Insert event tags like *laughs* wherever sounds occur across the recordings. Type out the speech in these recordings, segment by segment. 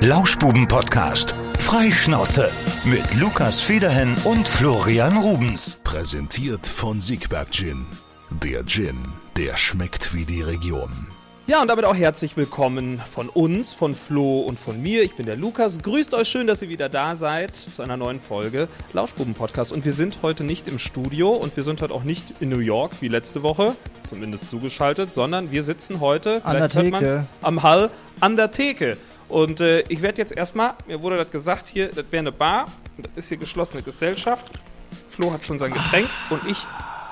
Lauschbuben-Podcast. Freischnauze. Mit Lukas Federhen und Florian Rubens. Präsentiert von Siegberg Gin. Der Gin, der schmeckt wie die Region. Ja, und damit auch herzlich willkommen von uns, von Flo und von mir. Ich bin der Lukas. Grüßt euch schön, dass ihr wieder da seid zu einer neuen Folge Lauschbuben-Podcast. Und wir sind heute nicht im Studio und wir sind heute auch nicht in New York wie letzte Woche, zumindest zugeschaltet, sondern wir sitzen heute An der vielleicht hört man's, am Hall an der Theke. Und äh, ich werde jetzt erstmal, mir wurde das gesagt, hier, das wäre eine Bar und das ist hier geschlossene Gesellschaft. Flo hat schon sein Getränk und ich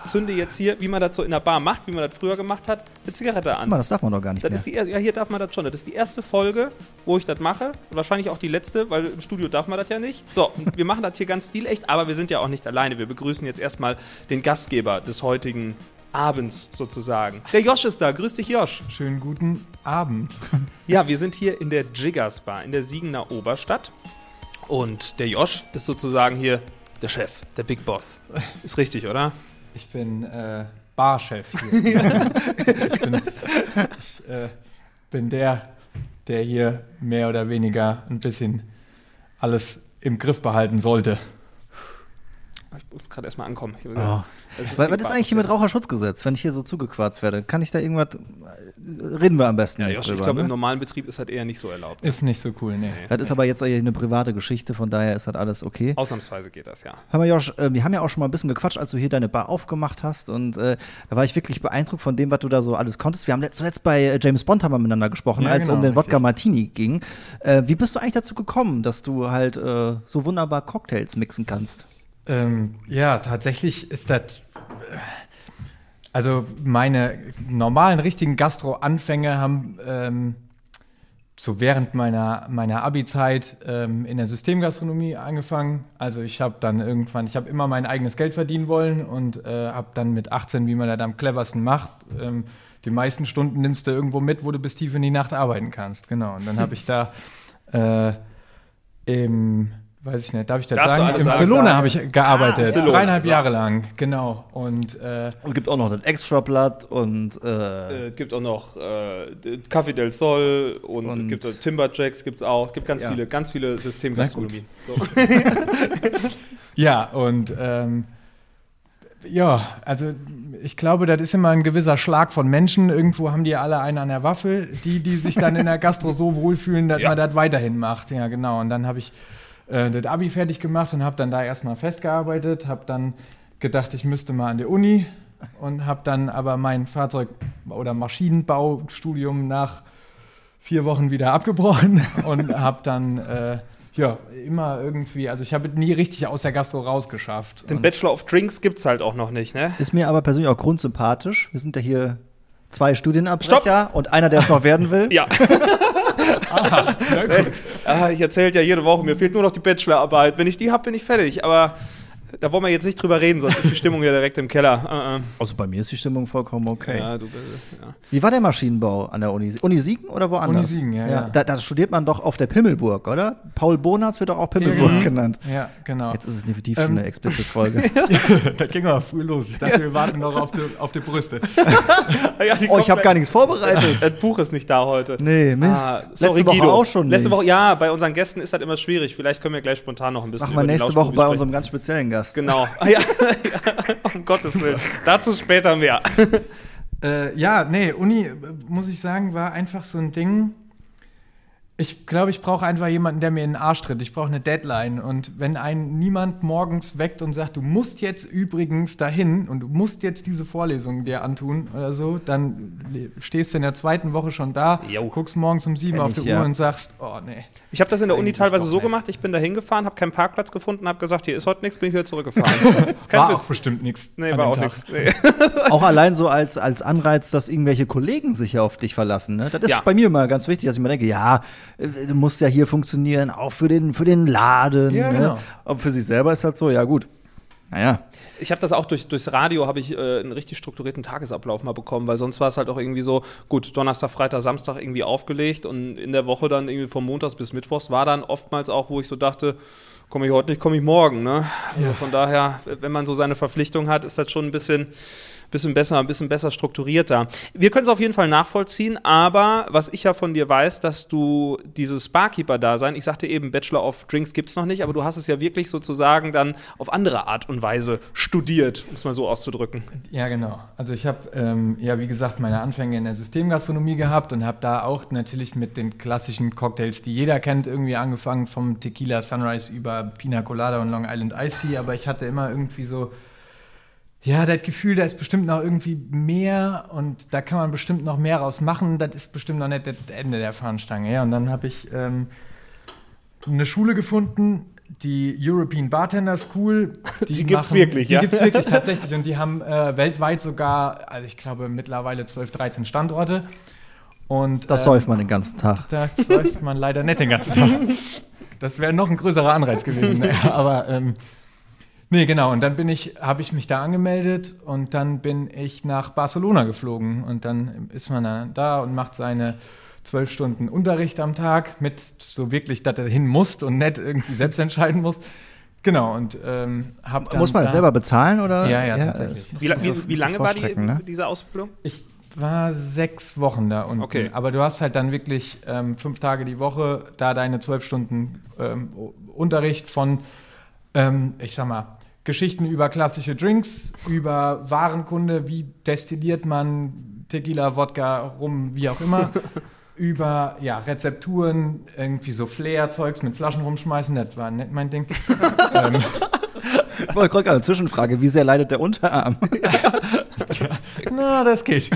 zünde jetzt hier, wie man das so in der Bar macht, wie man das früher gemacht hat, eine Zigarette an. Mann, das darf man doch gar nicht Das mehr. ist die ja, hier darf man das schon. Das ist die erste Folge, wo ich das mache. Und wahrscheinlich auch die letzte, weil im Studio darf man das ja nicht. So, wir machen das hier ganz stilecht, aber wir sind ja auch nicht alleine. Wir begrüßen jetzt erstmal den Gastgeber des heutigen Abends sozusagen. Der Josh ist da. Grüß dich, Josh. Schönen guten Abend. *laughs* Ja, wir sind hier in der Jiggers Bar in der Siegener Oberstadt. Und der Josh ist sozusagen hier der Chef, der Big Boss. Ist richtig, oder? Ich bin äh, Barchef hier. *laughs* ich bin, ich, äh, bin der, der hier mehr oder weniger ein bisschen alles im Griff behalten sollte. Ich muss gerade erstmal ankommen. Ich- Oh. Das Was, was ist eigentlich hier mit Raucherschutzgesetz, wenn ich hier so zugequarzt werde? Kann ich da irgendwas. Reden wir am besten Ja, nicht Josh, ich drüber. glaube, im ne? normalen Betrieb ist das eher nicht so erlaubt. Ist nicht so cool, nee. Das ist aber jetzt eine private Geschichte, von daher ist das alles okay. Ausnahmsweise geht das, ja. Hör mal, Josh, äh, wir haben ja auch schon mal ein bisschen gequatscht, als du hier deine Bar aufgemacht hast. Und äh, da war ich wirklich beeindruckt von dem, was du da so alles konntest. Wir haben letzt- zuletzt bei äh, James Bond haben wir miteinander gesprochen, Ja, als es genau, um den richtig. Wodka Martini ging. Äh, wie bist du eigentlich dazu gekommen, dass du halt äh, so wunderbar Cocktails mixen kannst? Ähm, ja, tatsächlich ist das. Also meine normalen, richtigen Gastro-Anfänge haben ähm, so während meiner, meiner Abi-Zeit ähm, in der Systemgastronomie angefangen. Also ich habe dann irgendwann, ich habe immer mein eigenes Geld verdienen wollen und äh, habe dann mit 18, wie man das am cleversten macht, ähm, die meisten Stunden nimmst du irgendwo mit, wo du bis tief in die Nacht arbeiten kannst. Genau. Und dann habe ich da äh, im, weiß ich nicht, darf ich das Darfst sagen? alles Im sagen. Celona habe ich gearbeitet, Ah, dreieinhalb So. Jahre lang, genau. Und äh, Es gibt auch noch das Extrablatt und äh, Äh, es gibt auch noch äh, Café del Sol und, es Und- gibt auch Timberjacks, gibt es auch. Es gibt ganz Ja. viele, ganz viele Systemgastronomien. So. *laughs* Ja, und ähm, ja, also ich glaube, das ist immer ein gewisser Schlag von Menschen. Irgendwo haben die alle einen an der Waffel, die, die sich dann in der Gastro so wohlfühlen, dass Ja. man das weiterhin macht. Ja, genau. Und dann habe ich äh, das Abi fertig gemacht und habe dann da erstmal festgearbeitet, habe dann gedacht, ich müsste mal an der Uni und habe dann aber mein Fahrzeug- oder Maschinenbaustudium nach vier Wochen wieder abgebrochen *laughs* und habe dann äh, ja immer irgendwie, also ich habe es nie richtig aus der Gastro rausgeschafft. Den Und- Bachelor of Drinks gibt es halt auch noch nicht, ne? ist mir aber persönlich auch grundsympathisch. Wir sind ja hier zwei Studienabbrecher und einer, der es noch werden will. *laughs* Ja, *laughs* Na gut. ah, ich erzähle ja jede Woche, mir fehlt nur noch die Bachelorarbeit. Wenn ich die habe, bin ich fertig. Aber da wollen wir jetzt nicht drüber reden, sonst ist die Stimmung ja direkt im Keller. Äh, Also bei mir ist die Stimmung vollkommen okay. Ja, du bist, ja. Wie war der Maschinenbau an der Uni? Uni Siegen oder woanders? Uni Siegen, ja, ja. Da, da studiert man doch auf der Pimmelburg, oder? Paul Bonatz wird doch auch Pimmelburg genau. genannt. Ja, genau. Jetzt ist es definitiv Ähm, schon eine explizite Folge. *laughs* das ging aber früh los. Ich dachte, wir warten noch auf die, auf die Brüste. Ah, *laughs* ja, die oh, ich habe gar nichts vorbereitet. Das Buch ist nicht da heute. Nee, Mist. Ah, sorry, Letzte Woche Guido. auch schon Letzte. Woche, ja, bei unseren Gästen ist das immer schwierig. Vielleicht können wir gleich spontan noch ein bisschen Machen wir nächste Woche bei sprechen. unserem ganz speziellen Gast. Genau. *laughs* Ah, ja. *laughs* um Gottes Willen. Dazu später mehr. *laughs* Äh, ja, nee, Uni, muss ich sagen, war einfach so ein Ding. Ich glaube, ich brauche einfach jemanden, der mir in den Arsch tritt. Ich brauche eine Deadline. Und wenn ein niemand morgens weckt und sagt, du musst jetzt übrigens dahin und du musst jetzt diese Vorlesung dir antun oder so, dann stehst du in der zweiten Woche schon da, Jo. guckst morgens um sieben Kenn auf die Uhr ja. und sagst, oh nee. Ich habe das in der Uni teilweise so nicht. gemacht, ich bin da hingefahren, habe keinen Parkplatz gefunden, habe gesagt, hier ist heute nichts, bin ich wieder zurückgefahren. *laughs* ist kein War Witz. auch bestimmt nichts. Nee, war auch nichts. Nee. *laughs* Auch allein so als, als Anreiz, dass irgendwelche Kollegen sich ja auf dich verlassen. Ne? Das ist Ja. bei mir immer ganz wichtig, dass ich mir denke, ja, äh, du musst ja hier funktionieren, auch für den, für den Laden. Ja, ne? genau. Aber für sich selber ist halt so, ja gut. Naja. Ich habe das auch durch, durchs Radio, habe ich äh, einen richtig strukturierten Tagesablauf mal bekommen, weil sonst war es halt auch irgendwie so, gut, Donnerstag, Freitag, Samstag irgendwie aufgelegt und in der Woche dann irgendwie von Montags bis Mittwochs war dann oftmals auch, wo ich so dachte, komme ich heute nicht, komme ich morgen. Ne? Also von daher, wenn man so seine Verpflichtung hat, ist das schon ein bisschen bisschen besser, ein bisschen besser strukturierter. Wir können es auf jeden Fall nachvollziehen, aber was ich ja von dir weiß, dass du dieses Barkeeper-Dasein, ich sagte eben, Bachelor of Drinks gibt es noch nicht, aber du hast es ja wirklich sozusagen dann auf andere Art und Weise studiert, um es mal so auszudrücken. Ja, genau. Also ich habe ähm, ja, wie gesagt, meine Anfänge in der Systemgastronomie gehabt und habe da auch natürlich mit den klassischen Cocktails, die jeder kennt, irgendwie angefangen vom Tequila Sunrise über Pina Colada und Long Island Iced Tea, aber ich hatte immer irgendwie so ja, das Gefühl, da ist bestimmt noch irgendwie mehr und da kann man bestimmt noch mehr raus machen. Das ist bestimmt noch nicht das Ende der Fahnenstange. Ja, und dann habe ich ähm, eine Schule gefunden, die European Bartender School. *laughs* Die gibt's wirklich, die ja? Die gibt es wirklich *laughs* tatsächlich und die haben äh, weltweit sogar, also ich glaube mittlerweile 12, 13 Standorte. Und, Das ähm, säuft man den ganzen Tag. da säuft man leider nicht den ganzen Tag. *laughs* Das wäre noch ein größerer Anreiz gewesen. Naja, aber ähm, nee, genau. Und dann bin ich, habe ich mich da angemeldet und dann bin ich nach Barcelona geflogen und dann ist man da und macht seine zwölf Stunden Unterricht am Tag mit so wirklich, dass er hin muss und nicht irgendwie selbst entscheiden muss. Genau. Und ähm, hab dann Muss man da, das selber bezahlen oder? Ja, ja, tatsächlich. das muss Wie, wie, wie lange war die, ne? diese Ausbildung? Ich war sechs Wochen da unten. Okay. Aber du hast halt dann wirklich ähm, fünf Tage die Woche da deine zwölf Stunden ähm, Unterricht von, ähm, ich sag mal, Geschichten über klassische Drinks, über Warenkunde, wie destilliert man Tequila, Wodka, Rum, wie auch immer. *laughs* über ja, Rezepturen, irgendwie so Flair-Zeugs mit Flaschen rumschmeißen, das war nicht mein Ding. *laughs* ähm, Ich wollte gerade eine Zwischenfrage. Wie sehr leidet der Unterarm? *laughs* Na, das geht.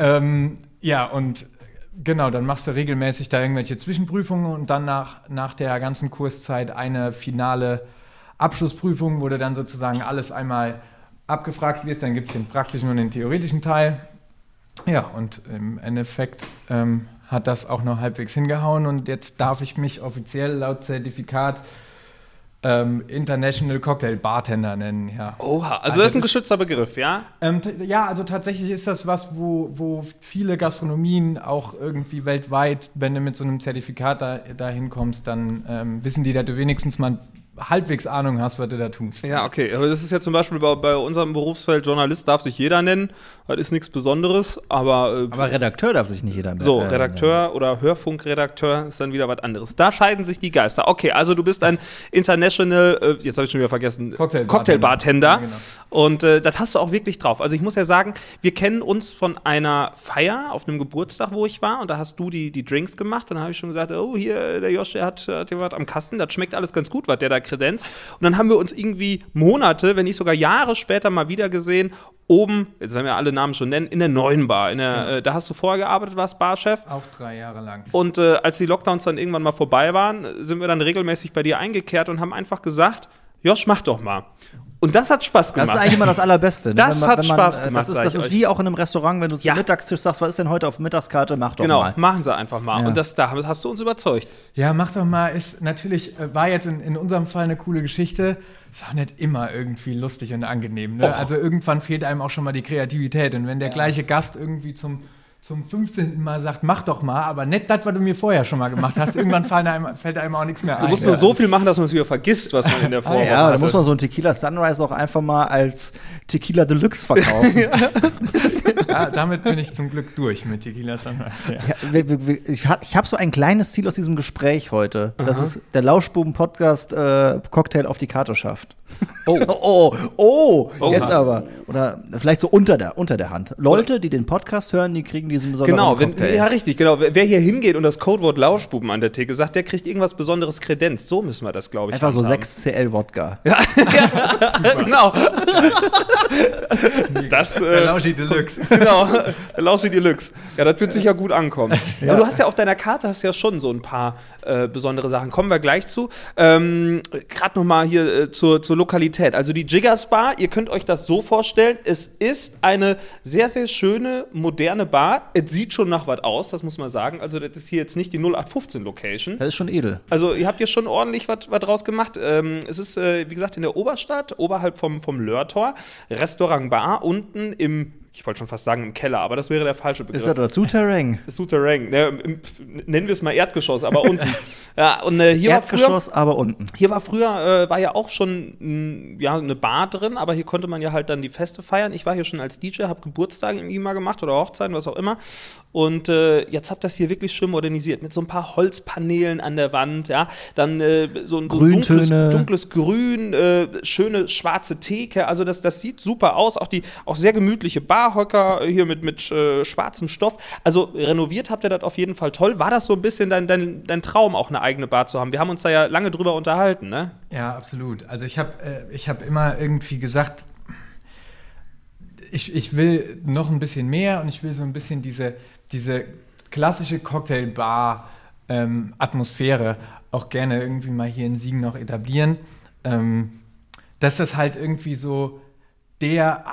ähm, ja, und genau, dann machst du regelmäßig da irgendwelche Zwischenprüfungen und dann nach, nach der ganzen Kurszeit eine finale Abschlussprüfung, wo du dann sozusagen alles einmal abgefragt wirst. Dann gibt es den praktischen und den theoretischen Teil. Ja, und im Endeffekt ähm, hat das auch noch halbwegs hingehauen und jetzt darf ich mich offiziell laut Zertifikat ähm, International Cocktail Bartender nennen. Ja. Oha, also Also das ist ein geschützter Begriff, ja? Ähm, ja, also tatsächlich ist das was, wo, wo viele Gastronomien auch irgendwie weltweit, wenn du mit so einem Zertifikat da, da hinkommst, dann ähm, wissen die, dass du wenigstens mal halbwegs Ahnung hast, was du da tust. Ja, okay. Aber das ist ja zum Beispiel bei, bei unserem Berufsfeld Journalist darf sich jeder nennen. Das ist nichts Besonderes, aber, äh, Aber Redakteur darf sich nicht jeder mehr. so, äh, Redakteur oder Hörfunkredakteur ist dann wieder was anderes. Da scheiden sich die Geister. Okay, also du bist ein International, äh, jetzt habe ich schon wieder vergessen, Cocktailbartender. Cocktailbartender. Ja, genau. Und äh, das hast du auch wirklich drauf. Also ich muss ja sagen, wir kennen uns von einer Feier auf einem Geburtstag, wo ich war. Und da hast du die, die Drinks gemacht. Und dann habe ich schon gesagt, oh, hier, der Josh, der hat, hat hier was am Kasten. Das schmeckt alles ganz gut, was der da kredenzt. Und dann haben wir uns irgendwie Monate, wenn nicht sogar Jahre später mal wieder gesehen, oben, jetzt werden wir alle Namen schon nennen, in der neuen Bar. In der, äh, da hast du vorher gearbeitet, warst Barchef. Auch drei Jahre lang. Und äh, als die Lockdowns dann irgendwann mal vorbei waren, sind wir dann regelmäßig bei dir eingekehrt und haben einfach gesagt, Josh, mach doch mal. Und das hat Spaß Das gemacht. ist eigentlich immer das Allerbeste. ne? Das Wenn man- hat wenn man, Spaß äh, gemacht, Das ist, das ist wie auch in einem Restaurant, wenn du zum Ja. Mittagstisch sagst, was ist denn heute auf Mittagskarte, mach doch genau, mal. machen sie einfach mal. Ja. Und das, da hast du uns überzeugt. Ja, mach doch mal, ist natürlich, äh, war jetzt in, in unserem Fall eine coole Geschichte. Ist auch nicht immer irgendwie lustig und angenehm. Ne? Also irgendwann fehlt einem auch schon mal die Kreativität. Und wenn der gleiche Gast irgendwie zum, zum 15. Mal sagt, mach doch mal, aber nicht das, was du mir vorher schon mal gemacht hast, irgendwann fallen einem, *laughs* fällt einem auch nichts mehr ein. Du musst nur so viel machen, dass man es wieder vergisst, was man in der Vorwoche Ja, da muss man so ein Tequila Sunrise auch einfach mal als Tequila Deluxe verkaufen. *laughs* Ja, damit bin ich zum Glück durch mit Tequila Sunrise. Ja. Ja, ich ha- ich habe so ein kleines Ziel aus diesem Gespräch heute, dass es der Lauschbuben-Podcast äh, Cocktail auf die Karte schafft. *laughs* Oh, oh, oh, Oha. jetzt aber. Oder vielleicht so unter der, unter der Hand. Leute, die den Podcast hören, die kriegen diesen besonderen Genau, wenn, Cocktail. ja richtig, genau. Wer hier hingeht und das Codewort Lauschbuben an der Theke sagt, der kriegt irgendwas besonderes Kredenz. So müssen wir das, glaube ich, Einfach so handhaben. 6 CL Wodka. *laughs* genau. das, Der äh, Lauschi Deluxe. *laughs* genau, der Lauschi Deluxe. Ja, das wird sicher gut ankommen. *laughs* Aber du hast ja auf deiner Karte hast ja schon so ein paar äh, besondere Sachen. Kommen wir gleich zu. Ähm, Gerade noch mal hier äh, zur, zur Lokalität. Also die Jiggers Bar, ihr könnt euch das so vorstellen, es ist eine sehr, sehr schöne, moderne Bar. Es sieht schon nach was aus, das muss man sagen. Also das ist hier jetzt nicht die 0815 Location. Das ist schon edel. Also ihr habt hier schon ordentlich was was draus gemacht. Ähm, es ist, äh, wie gesagt, in der Oberstadt, oberhalb vom, vom Lörtor, Restaurant Bar, unten im ich wollte schon fast sagen im Keller, aber das wäre der falsche Begriff. Ist das dazu Terrain? Souterrain. Im- nennen wir es mal Erdgeschoss, aber *laughs* unten. ja, und äh, hier war früher, Erdgeschoss, aber unten. hier war früher, äh, war ja auch schon mh, ja, eine Bar drin, aber hier konnte man ja halt dann die Feste feiern. Ich war hier schon als DJ, habe Geburtstage irgendwie mal gemacht oder Hochzeiten, was auch immer. Und äh, jetzt habt das hier wirklich schön modernisiert mit so ein paar Holzpaneelen an der Wand, ja. Dann äh, so, ein- so dunkles, dunkles Grün, äh, schöne schwarze Theke. Also das, das sieht super aus. Auch die auch sehr gemütliche Barhocker hier mit, mit äh, schwarzem Stoff. Also renoviert habt ihr das auf jeden Fall toll. War das so ein bisschen dein, dein, dein Traum, auch eine eigene Bar zu haben? Wir haben uns da ja lange drüber unterhalten, ne? Ja, absolut. Also ich habe äh, hab immer irgendwie gesagt, ich, ich will noch ein bisschen mehr und ich will so ein bisschen diese, diese klassische Cocktailbar-Atmosphäre auch gerne irgendwie mal hier in Siegen noch etablieren. Ähm, dass das halt irgendwie so der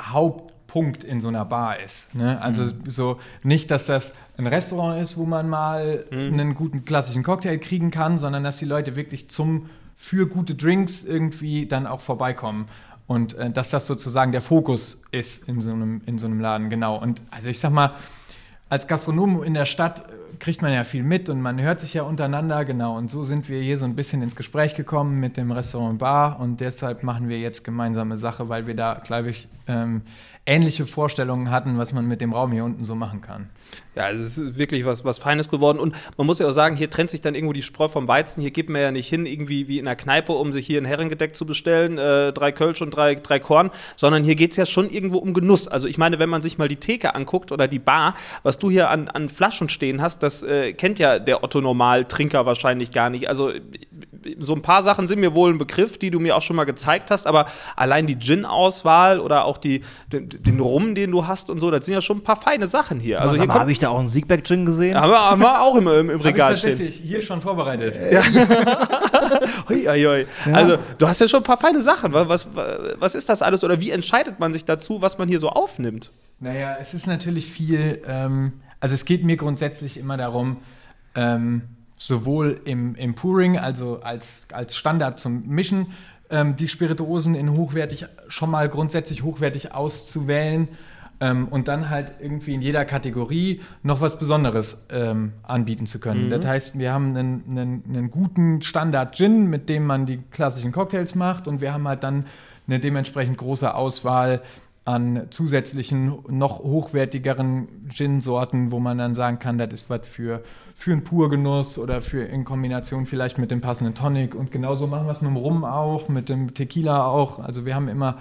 Hauptpunkt in so einer Bar ist. Ne? Also so nicht, dass das ein Restaurant ist, wo man mal einen guten klassischen Cocktail kriegen kann, sondern dass die Leute wirklich zum für gute Drinks irgendwie dann auch vorbeikommen. Und äh, dass das sozusagen der Fokus ist in so einem, in so einem Laden, genau. Und also ich sag mal, als Gastronom in der Stadt äh, kriegt man ja viel mit und man hört sich ja untereinander, genau. Und so sind wir hier so ein bisschen ins Gespräch gekommen mit dem Restaurant Bar und deshalb machen wir jetzt gemeinsame Sache, weil wir da, glaube ich, ähm, ähnliche Vorstellungen hatten, was man mit dem Raum hier unten so machen kann. Ja, es ist wirklich was, was Feines geworden. Und man muss ja auch sagen, hier trennt sich dann irgendwo die Spreu vom Weizen. Hier geht man ja nicht hin, irgendwie wie in einer Kneipe, um sich hier ein Herrengedeck zu bestellen, äh, drei Kölsch und drei, drei Korn, sondern hier geht es ja schon irgendwo um Genuss. Also ich meine, wenn man sich mal die Theke anguckt oder die Bar, was du hier an, an Flaschen stehen hast, das äh, kennt ja der Otto-Normal-Trinker wahrscheinlich gar nicht. Also so ein paar Sachen sind mir wohl ein Begriff, die du mir auch schon mal gezeigt hast, aber allein die Gin-Auswahl oder auch die, den, den Rum, den du hast und so, das sind ja schon ein paar feine Sachen hier. Also hier kommt, habe ich da auch einen Siegback-Gin gesehen? haben wir, haben wir auch im, im, im Regal stehen. tatsächlich hier schon vorbereitet. *laughs* Hui, hui, hui. Also, du hast ja schon ein paar feine Sachen. Was, was, was ist das alles oder wie entscheidet man sich dazu, was man hier so aufnimmt? Naja, es ist natürlich viel, ähm, also es geht mir grundsätzlich immer darum, ähm, sowohl im, im Pouring, also als, als Standard zum Mischen, ähm, die Spirituosen in hochwertig, schon mal grundsätzlich hochwertig auszuwählen ähm, und dann halt irgendwie in jeder Kategorie noch was Besonderes ähm, anbieten zu können. Das heißt, wir haben einen, einen, einen guten Standard-Gin, mit dem man die klassischen Cocktails macht und wir haben halt dann eine dementsprechend große Auswahl an zusätzlichen, noch hochwertigeren Gin-Sorten, wo man dann sagen kann, das ist was für, für einen Purgenuss oder für in Kombination vielleicht mit dem passenden Tonic. Und genauso machen wir es mit dem Rum auch, mit dem Tequila auch. Also wir haben immer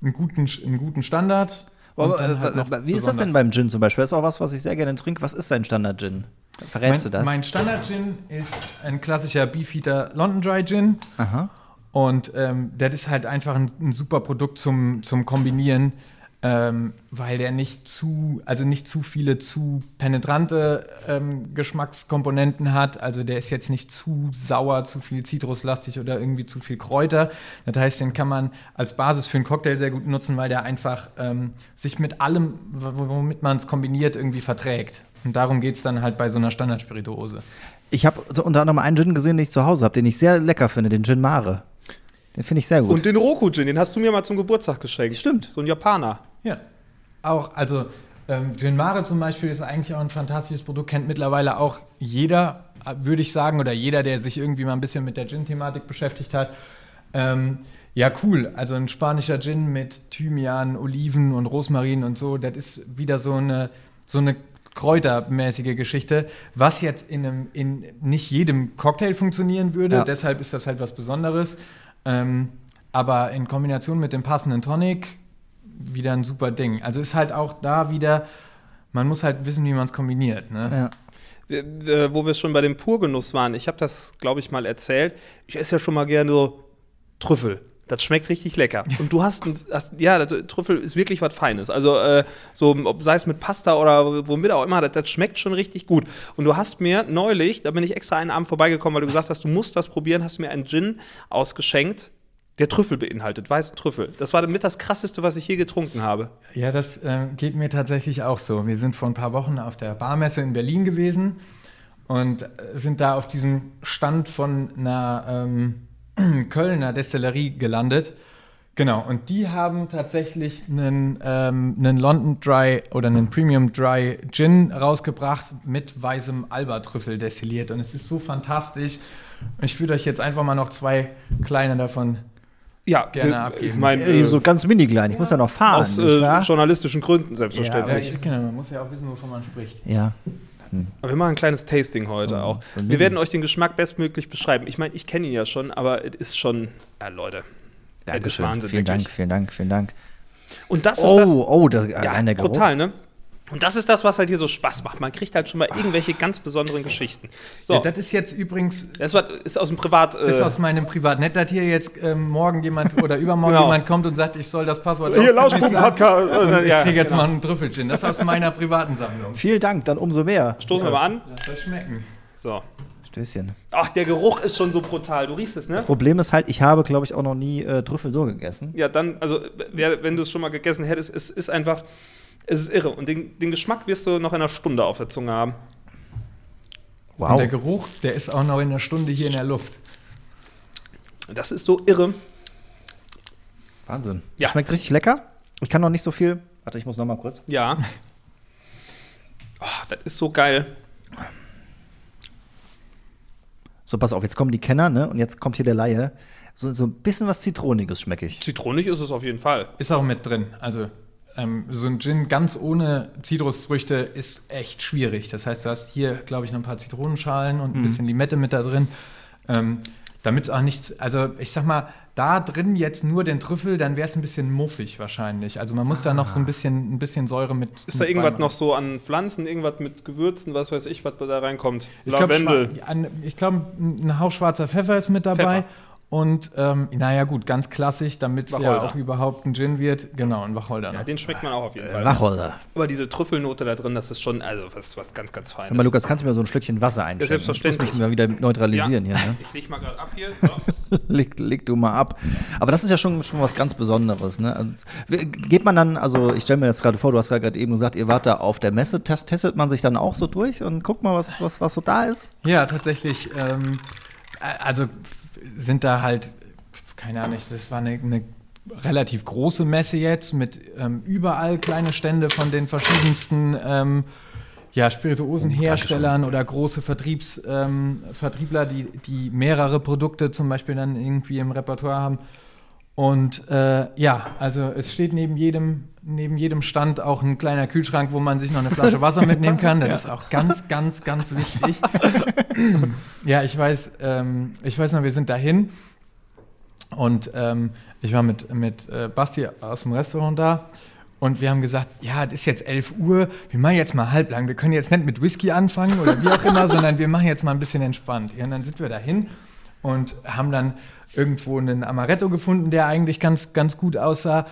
einen guten, einen guten Standard. Aber, halt äh, noch wie ist das denn beim Gin zum Beispiel? Das ist auch was, was ich sehr gerne trinke. Was ist dein Standard-Gin? Verrätst du Mein, das? mein Standard-Gin ist ein klassischer Beefeater London Dry Gin. Aha. Und ähm, das ist halt einfach ein, ein super Produkt zum, zum Kombinieren, ähm, weil der nicht zu, also nicht zu viele zu penetrante ähm, Geschmackskomponenten hat. Also der ist jetzt nicht zu sauer, zu viel zitruslastig oder irgendwie zu viel Kräuter. Das heißt, den kann man als Basis für einen Cocktail sehr gut nutzen, weil der einfach ähm, sich mit allem, womit man es kombiniert, irgendwie verträgt. Und darum geht es dann halt bei so einer Standardspirituose. Ich habe unter anderem einen Gin gesehen, den ich zu Hause habe, den ich sehr lecker finde, den Gin Mare. Den finde ich sehr gut. Und den Roku-Gin, den hast du mir mal zum Geburtstag geschenkt. Stimmt. So ein Japaner. Ja, auch, also ähm, Gin Mare zum Beispiel ist eigentlich auch ein fantastisches Produkt, kennt mittlerweile auch jeder, würde ich sagen, oder jeder, der sich irgendwie mal ein bisschen mit der Gin-Thematik beschäftigt hat. Ähm, ja, cool. Also ein spanischer Gin mit Thymian, Oliven und Rosmarin und so, das ist wieder so eine, so eine kräutermäßige Geschichte, was jetzt in, einem, in nicht jedem Cocktail funktionieren würde. Ja. Deshalb ist das halt was Besonderes. Ähm, aber in Kombination mit dem passenden Tonic wieder ein super Ding. Also ist halt auch da wieder, man muss halt wissen, wie man es kombiniert. Ne? ja. Wir- wir- Wo wir schon bei dem Purgenuss waren, ich habe das, glaube ich, mal erzählt. Ich esse ja schon mal gerne so Trüffel. Das schmeckt richtig lecker. Und du hast, ein, hast ja, das, Trüffel ist wirklich was Feines. Also, äh, so, ob, sei es mit Pasta oder womit auch immer, das, das schmeckt schon richtig gut. Und du hast mir neulich, da bin ich extra einen Abend vorbeigekommen, weil du gesagt hast, du musst das probieren, hast mir einen Gin ausgeschenkt, der Trüffel beinhaltet, weißen Trüffel. Das war mit das krasseste, was ich je getrunken habe. Ja, das äh, geht mir tatsächlich auch so. Wir sind vor ein paar Wochen auf der Barmesse in Berlin gewesen und äh, sind da auf diesem Stand von einer ähm, *clears throat* Kölner Destillerie gelandet. Genau, und die haben tatsächlich einen, ähm, einen London Dry oder einen Premium Dry Gin rausgebracht mit weißem Alba-Trüffel destilliert. Und es ist so fantastisch. Und ich würde euch jetzt einfach mal noch zwei kleine davon Ja, gerne wir- abgeben. Ich meine, Ey, äh, so ganz mini klein. Ich muss ja noch fahren. aus äh, journalistischen Gründen Ja, selbstverständlich. ich, genau, man muss ja auch wissen, wovon man spricht. ja. Aber wir machen ein kleines Tasting heute So, auch. so wir werden euch den Geschmack bestmöglich beschreiben. Ich meine, ich kenne ihn ja schon, aber es ist schon, ja Leute, ist Dankeschön. Wahnsinn, vielen wirklich. Dank, vielen Dank, vielen Dank. Und das ist Oh, das, oh, das, ja, der Geruch. brutal, ne? Und das ist das, was halt hier so Spaß macht. Man kriegt halt schon mal irgendwelche ganz besonderen Geschichten. So, Ja, das ist jetzt übrigens das war, ist aus dem Privat. Das ist Äh, aus meinem Privat. Nicht, dass hier jetzt ähm, morgen jemand oder übermorgen Genau. jemand kommt und sagt, ich soll das Passwort hier, Lauschbuben-Podcast. Äh, Ich ja, kriege jetzt genau. mal einen Trüffelgin. Das ist aus meiner privaten Sammlung. Vielen Dank, dann umso mehr. Stoßen wir mal an. Lass das schmecken. So. Stößchen. Ach, der Geruch ist schon so brutal. Du riechst es, ne? Das Problem ist halt, ich habe, glaube ich, auch noch nie äh, Trüffel so gegessen. Ja, dann, also, wer, wenn du es schon mal gegessen hättest, es ist einfach, es ist irre. Und den, den Geschmack wirst du noch in einer Stunde auf der Zunge haben. Und der Geruch, der ist auch noch in einer Stunde hier in der Luft. Das ist so irre. Wahnsinn. Ja. Schmeckt richtig lecker. Ich kann noch nicht so viel. Warte, ich muss noch mal kurz. Ja. Oh, das ist so geil. So, pass auf, jetzt kommen die Kenner, ne? Und jetzt kommt hier der Laie. So, so ein bisschen was Zitroniges schmecke ich. Zitronig ist es auf jeden Fall. Ist auch mit drin. Also ähm, so ein Gin ganz ohne Zitrusfrüchte ist echt schwierig. Das heißt, du hast hier, glaube ich, noch ein paar Zitronenschalen und ein bisschen Limette mit da drin. Ähm, Damit es auch nichts, also ich sag mal, da drin jetzt nur den Trüffel, dann wäre es ein bisschen muffig wahrscheinlich. Also man muss da noch so ein bisschen, ein bisschen Säure mit. Ist da mit irgendwas reinmachen. noch so an Pflanzen, irgendwas mit Gewürzen, was weiß ich, was da reinkommt? Ich glaube, Lavendel. ich glaub, ein Hauch schwarzer Pfeffer ist mit dabei. Pfeffer. Und ähm, naja, gut, ganz klassisch, damit es ja auch überhaupt ein Gin wird. Genau, ein Wacholder. Ja, den schmeckt man auch auf jeden Fall. Wacholder. Aber diese Trüffelnote da drin, das ist schon, also was, was ganz, ganz Hör Feines. mal, Lukas, kannst du mir so ein Schlückchen Wasser einschenken? selbstverständlich. Ich muss mich mal wieder neutralisieren ja. hier, ne? *laughs* Ich leg mal gerade ab hier. So. *laughs* leg, leg du mal ab. Aber das ist ja schon, schon was ganz Besonderes. Ne? Also, geht man dann, also ich stelle mir das gerade vor, du hast gerade eben gesagt, ihr wart da auf der Messe, test, testet man sich dann auch so durch und guckt mal, was, was, was so da ist? Ja, tatsächlich. Ähm, äh, also sind da halt, keine Ahnung, das war eine, eine relativ große Messe jetzt mit ähm, überall kleine Stände von den verschiedensten ähm, ja, Spirituosenherstellern oder große Vertriebs, ähm, Vertriebler, die, die mehrere Produkte zum Beispiel dann irgendwie im Repertoire haben. Und äh, ja, also es steht neben jedem, neben jedem Stand auch ein kleiner Kühlschrank, wo man sich noch eine Flasche Wasser *laughs* mitnehmen kann. Das ist auch ganz, ganz, ganz wichtig. *laughs* ja, ich weiß, ähm, ich weiß noch, wir sind dahin und ähm, ich war mit, mit äh, Basti aus dem Restaurant da und wir haben gesagt, ja, es ist jetzt 11 Uhr, wir machen jetzt mal halblang. Wir können jetzt nicht mit Whisky anfangen oder wie auch immer, *laughs* sondern wir machen jetzt mal ein bisschen entspannt. Ja, und dann sind wir dahin und haben dann irgendwo einen Amaretto gefunden, der eigentlich ganz, ganz gut aussah.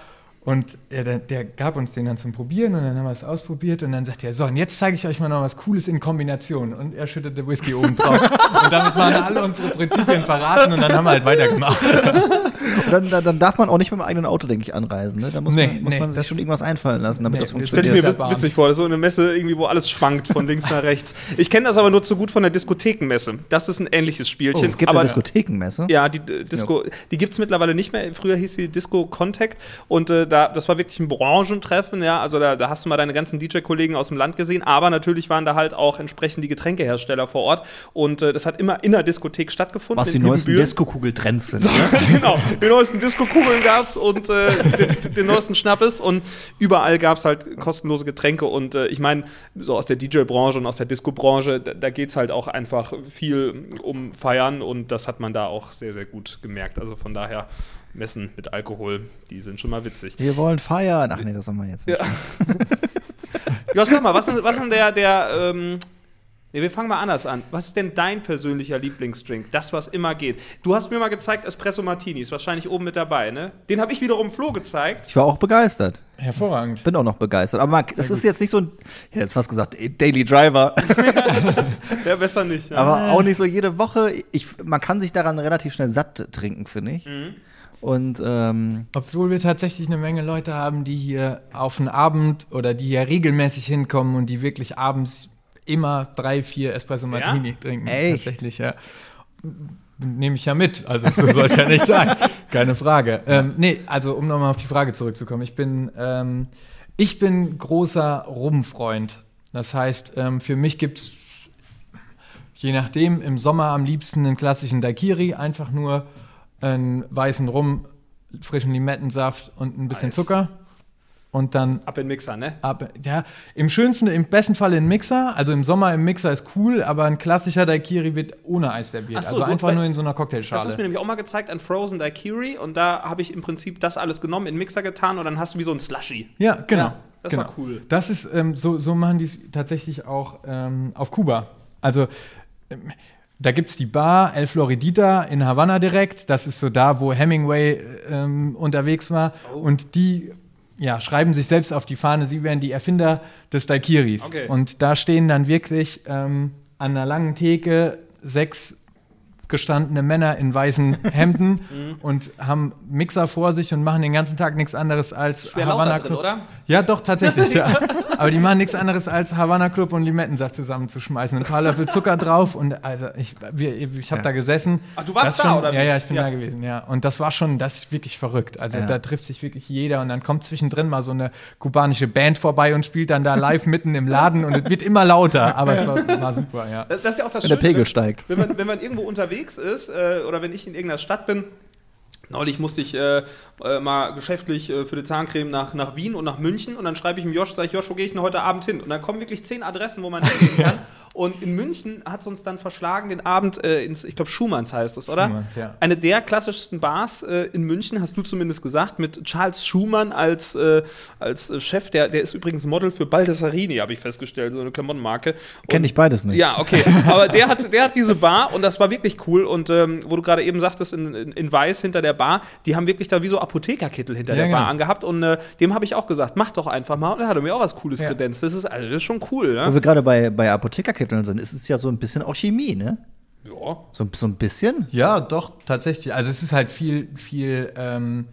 Und der, der, gab uns den dann zum Probieren und dann haben wir es ausprobiert und dann sagt er, so, und jetzt zeige ich euch mal noch was Cooles in Kombination. Und er schüttete Whisky oben drauf. *laughs* und damit waren alle unsere Prinzipien verraten und dann haben wir halt weitergemacht. *laughs* Und dann, dann, dann darf man auch nicht mit dem eigenen Auto, denke ich, anreisen. Ne? Da muss Nee, man, muss nee, man sich das- schon irgendwas einfallen lassen, damit Nee, das ich funktioniert. mir der witz- Bahn. witzig vor, das ist so eine Messe irgendwie, wo alles schwankt von links nach rechts. Ich kenne das aber nur zu gut von der Diskothekenmesse. Das ist ein ähnliches Spielchen. Oh, es gibt aber eine Diskothekenmesse. Ja, die äh, Disco, die gibt es mittlerweile nicht mehr. Früher hieß sie Disco Contact und äh, da, das war wirklich ein Branchentreffen, ja. Also da, da hast du mal deine ganzen DJ-Kollegen aus dem Land gesehen, aber natürlich waren da halt auch entsprechend die Getränkehersteller vor Ort und äh, das hat immer in der Diskothek stattgefunden. Was die neuesten. Disco-Kugel-Trends sind. So, Ne? *laughs* genau, *laughs* die neuesten Disco-Kugeln gab's und äh, den, den neuesten Schnappes und überall gab's halt kostenlose Getränke und äh, ich meine, so aus der DJ-Branche und aus der Disco-Branche, da, da geht's halt auch einfach viel um Feiern und das hat man da auch sehr, sehr gut gemerkt. Also von daher, Messen mit Alkohol, die sind schon mal witzig. Wir wollen feiern. Ach nee, das haben wir jetzt nicht. *laughs* Ja. Josh, sag mal, was ist, was ist denn der, der ähm, nee, wir fangen mal anders an. Was ist denn dein persönlicher Lieblingsdrink? Das, was immer geht. Du hast mir mal gezeigt, Espresso Martini ist wahrscheinlich oben mit dabei, ne? Den habe ich wiederum Flo gezeigt. Ich war auch begeistert. Hervorragend. Bin auch noch begeistert. Aber Marc, das ist jetzt nicht so ein, ich hätte jetzt fast gesagt, Daily Driver. *laughs* Ja, besser nicht. Ja. aber auch nicht so jede Woche. Ich, man kann sich daran relativ schnell satt trinken, finde ich. Mhm. Und ähm, Obwohl wir tatsächlich eine Menge Leute haben, die hier auf den Abend oder die hier regelmäßig hinkommen und die wirklich abends immer drei, vier Espresso Martini trinken. Echt? Tatsächlich, ja. nehme ich ja mit. Also so soll es ja nicht sein. *laughs* Keine Frage. Ähm, nee, also um nochmal auf die Frage zurückzukommen. Ich bin, ähm, ich bin großer Rumfreund. Das heißt, ähm, für mich gibt es je nachdem im Sommer am liebsten einen klassischen Daiquiri, einfach nur einen weißen Rum, frischen Limettensaft und ein bisschen Nice. Zucker. Und dann Ab in den Mixer, ne? ab, ja, im schönsten, im besten Fall in Mixer. Also im Sommer im Mixer ist cool, aber ein klassischer Daiquiri wird ohne Eis serviert. So, also du- einfach nur in so einer Das ist mir Cocktailschale. nämlich auch mal gezeigt, ein Frozen Daiquiri. Und da habe ich im Prinzip das alles genommen, in den Mixer getan und dann hast du wie so ein Slushy. Ja, genau. Ja, das genau. war cool. Das ist, ähm, so, so machen die es tatsächlich auch ähm, auf Kuba. Also ähm, da gibt es die Bar El Floridita in Havanna direkt. Das ist so da, wo Hemingway ähm, unterwegs war. Oh. Und die ja, schreiben sich selbst auf die Fahne, sie wären die Erfinder des Daiquiris. Okay. Und da stehen dann wirklich ähm, an einer langen Theke sechs gestandene Männer in weißen *laughs* Hemden Mhm. und haben Mixer vor sich und machen den ganzen Tag nichts anderes als Schwer laut da Havanna drin, Club. oder? Ja, doch, tatsächlich, ja. *laughs* Aber die machen nichts anderes als Havanna Club und Limettensaft zusammenzuschmeißen. Ein paar Löffel Zucker drauf und also ich, wir, ich habe da gesessen. Ach, du warst Das da, schon, oder wie? Ja, ja, ich bin Ja. da gewesen, ja. Und das war schon, das ist wirklich verrückt. Also Ja. da trifft sich wirklich jeder und dann kommt zwischendrin mal so eine kubanische Band vorbei und spielt dann da live mitten im Laden und es wird immer lauter. Aber es war, war super, ja. Das ist ja auch das Wenn der Pegel wenn- steigt. Wenn man, wenn man irgendwo unterwegs ist äh, oder wenn ich in irgendeiner Stadt bin, Neulich musste ich äh, äh, mal geschäftlich äh, für die Zahncreme nach, nach Wien und nach München und dann schreibe ich ihm Josh, sage ich, Josh, wo gehe ich denn heute Abend hin? Und dann kommen wirklich zehn Adressen, wo man hingehen kann. *laughs* Und in München hat es uns dann verschlagen, den Abend äh, ins, ich glaube, Schumanns heißt es, oder? Schumanns, ja. Eine der klassischsten Bars äh, in München, hast du zumindest gesagt, mit Charles Schumann als, äh, als äh, Chef. Der, der ist übrigens Model für Baldessarini, habe ich festgestellt, so eine Klamottenmarke. Kenn Und- ich beides nicht. ja, okay. Aber der hat, der hat diese Bar und das war wirklich cool. Und ähm, wo du gerade eben sagtest, in, in, in Weiß hinter der Bar, die haben wirklich da wie so Apothekerkittel hinter Ja, der Bar genau. angehabt. Und äh, dem habe ich auch gesagt, mach doch einfach mal. Und er hat mir auch was Cooles Ja. kredenzt. Das ist, also, das ist schon cool, Wo ne? wir gerade bei, bei Apothekerkitteln sind, ist es ja so ein bisschen auch Chemie, ne? Ja. So, so ein bisschen. Ja, doch, tatsächlich. Also es ist halt viel, viel, ähm,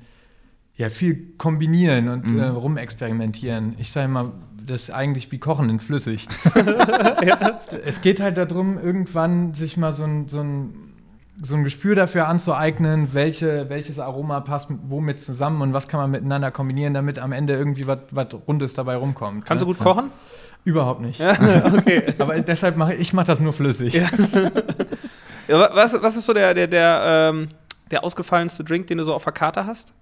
ja, viel kombinieren und Mhm. äh, rumexperimentieren. Ich sage mal, das ist eigentlich wie Kochen in flüssig. *laughs* Es geht halt darum, irgendwann sich mal so ein, so ein, so ein Gespür dafür anzueignen, welche, welches Aroma passt mit- womit zusammen und was kann man miteinander kombinieren, damit am Ende irgendwie was Rundes dabei rumkommt. Kannst du ne? gut kochen? Überhaupt nicht. *laughs* okay. Aber deshalb mache ich mach das nur flüssig. *laughs* Ja, wa- was, was ist so der, der, der, ähm, der ausgefallenste Drink, den du so auf der Karte hast?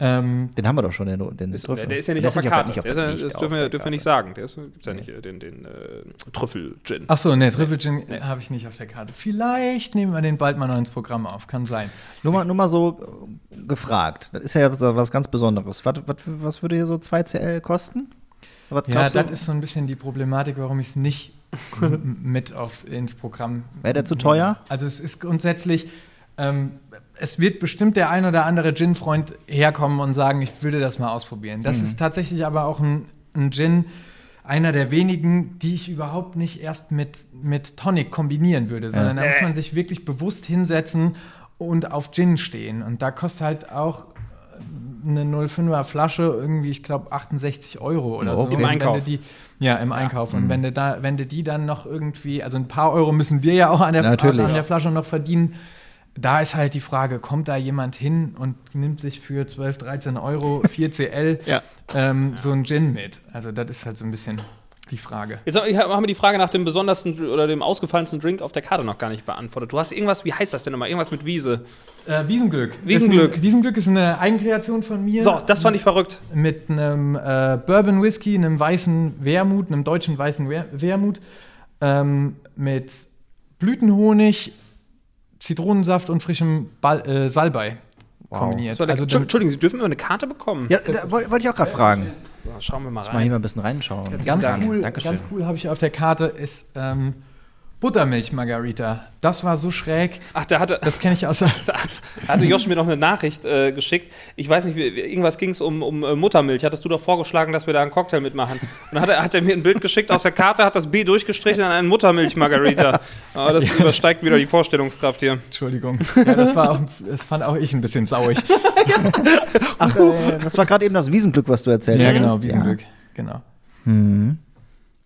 Ähm, Den haben wir doch schon, den, den Ist, Trüffel. der, der ist ja nicht Der auf der Karte. nicht auf Der ja, nicht das dürfen wir, dürfen wir nicht sagen. Der ist, gibt's ja nicht, äh, den, den äh, Trüffel-Gin. Ach so, ne, Trüffel Gin habe ich nicht auf der Karte. Vielleicht nehmen wir den bald mal noch ins Programm auf, kann sein. Nur mal, nur mal so äh, gefragt. Das ist ja was ganz Besonderes. Was, was, was würde hier so 2 CL kosten? Was Ja, das ist so ein bisschen die Problematik, warum ich es nicht *laughs* mit aufs, ins Programm. Wäre der zu teuer? Also es ist grundsätzlich, ähm, es wird bestimmt der ein oder andere Gin-Freund herkommen und sagen, ich würde das mal ausprobieren. Das Mhm. ist tatsächlich aber auch ein, ein Gin, einer der wenigen, die ich überhaupt nicht erst mit, mit Tonic kombinieren würde, sondern da muss man sich wirklich bewusst hinsetzen und auf Gin stehen. Und da kostet halt auch eine 05er Flasche irgendwie, ich glaube, 68 Euro oder Ja, so. okay. Im Einkauf. Die, ja, im Einkauf. Und wenn du, da, wenn du die dann noch irgendwie, also ein paar Euro müssen wir ja auch an der, Natürlich. an der Flasche noch verdienen. Da ist halt die Frage, kommt da jemand hin und nimmt sich für 12, 13 Euro 4 CL *laughs* Ja. ähm, so ein Gin mit? Also das ist halt so ein bisschen die Frage. Jetzt hab- haben wir die Frage nach dem besondersten oder dem ausgefallensten Drink auf der Karte noch gar nicht beantwortet. Du hast irgendwas, wie heißt das denn nochmal? Irgendwas mit Wiese. Äh, Wiesenglück. Wiesenglück. Ist ein, Wiesenglück ist eine Eigenkreation von mir. So, das fand ich verrückt. mit einem äh, Bourbon Whisky, einem weißen Wermut, einem deutschen weißen Wer Wermut, ähm, mit Blütenhonig, Zitronensaft und frischem Ball, äh, Salbei kombiniert. Das war lecker. Also Entschu- dann- Entschuldigung, Sie dürfen immer eine Karte bekommen. Ja, da wollte wollte ich auch gerade fragen. So, schauen wir mal Mal hier rein. mal ein bisschen reinschauen. ganz Dank. cool, ganz cool habe ich auf der Karte ist ähm, Buttermilch-Margarita. Das war so schräg. Ach, da hatte, Das kenne ich aus *laughs* da hat, da hatte Josh mir noch eine Nachricht äh, geschickt. Ich weiß nicht, wie, irgendwas ging es um, um äh, Muttermilch. Hattest du doch vorgeschlagen, dass wir da einen Cocktail mitmachen? Und dann hat er, hat er mir ein Bild geschickt aus der Karte, hat das B durchgestrichen an einen Muttermilch-Margarita. *laughs* Aber das übersteigt wieder die Vorstellungskraft hier. Entschuldigung. Ja, das war auch, das fand auch ich ein bisschen sauig. Ach, äh, das war gerade eben das Wiesenglück, was du erzählt ja, hast. genau, Wiesenglück. Genau. Hm.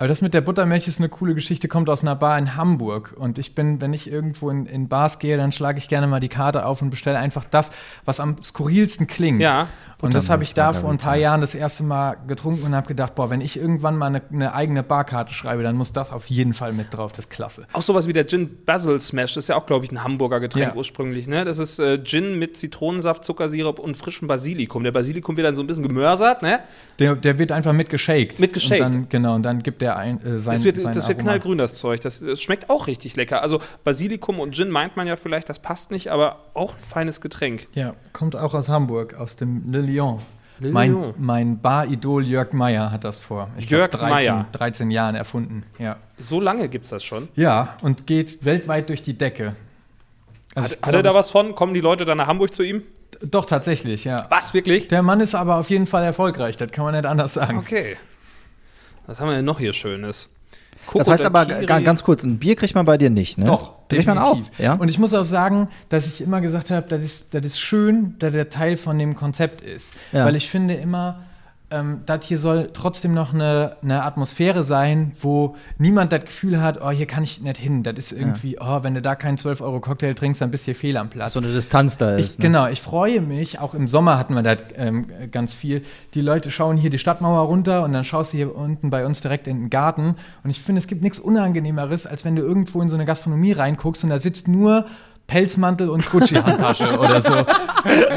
Aber das mit der Buttermilch ist eine coole Geschichte, kommt aus einer Bar in Hamburg. Und ich bin, wenn ich irgendwo in, in Bars gehe, dann schlage ich gerne mal die Karte auf und bestelle einfach das, was am skurrilsten klingt. Ja. Und das habe ich da vor ein paar Jahren das erste Mal getrunken und habe gedacht, boah, wenn ich irgendwann mal eine, eine eigene Barkarte schreibe, dann muss das auf jeden Fall mit drauf. Das ist klasse. Auch sowas wie der Gin Basil Smash, das ist ja auch, glaube ich, ein Hamburger Getränk Ja. ursprünglich. Ne? Das ist äh, Gin mit Zitronensaft, Zuckersirup und frischem Basilikum. Der Basilikum wird dann so ein bisschen gemörsert, ne? Der, der wird einfach. Und dann, genau, und dann gibt er ein, äh, sein, Das wird, das wird Aroma. knallgrün, das Zeug. Das, das schmeckt auch richtig lecker. Also Basilikum und Gin meint man ja vielleicht, das passt nicht, aber auch ein feines Getränk. Ja, kommt auch aus Hamburg, aus dem Le Lion. Le Mein, mein Bar-Idol Jörg Meyer hat das vor ich Jörg glaub, 13, Meyer. 13 Jahren erfunden. Ja. So lange gibt es das schon. ja, und geht weltweit durch die Decke. Also Hat, ich hat er glaub, da was von? Kommen die Leute dann nach Hamburg zu ihm? Doch, tatsächlich, ja. Was, wirklich? Der Mann ist aber auf jeden Fall erfolgreich, das kann man nicht anders sagen. Okay. Was haben wir denn noch hier Schönes? Das heißt aber ganz kurz, ein Bier kriegt man bei dir nicht, ne? Doch, kriegt man auch. Ja? Und ich muss auch sagen, dass ich immer gesagt habe, das ist, das ist schön, dass der Teil von dem Konzept ist. Ja. Weil ich finde immer, ähm, das hier soll trotzdem noch eine, eine Atmosphäre sein, wo niemand das Gefühl hat, oh, hier kann ich nicht hin. Das ist irgendwie, oh, wenn du da keinen 12-Euro-Cocktail trinkst, dann bist du hier fehl am Platz. so eine Distanz da Ich, ist. ne? Genau, ich freue mich, auch im Sommer hatten wir das ähm, ganz viel. Die Leute schauen hier die Stadtmauer runter und dann schaust du hier unten bei uns direkt in den Garten. Und ich finde, es gibt nichts Unangenehmeres, als wenn du irgendwo in so eine Gastronomie reinguckst und da sitzt nur Pelzmantel und Gucci-Handtasche *laughs* oder so.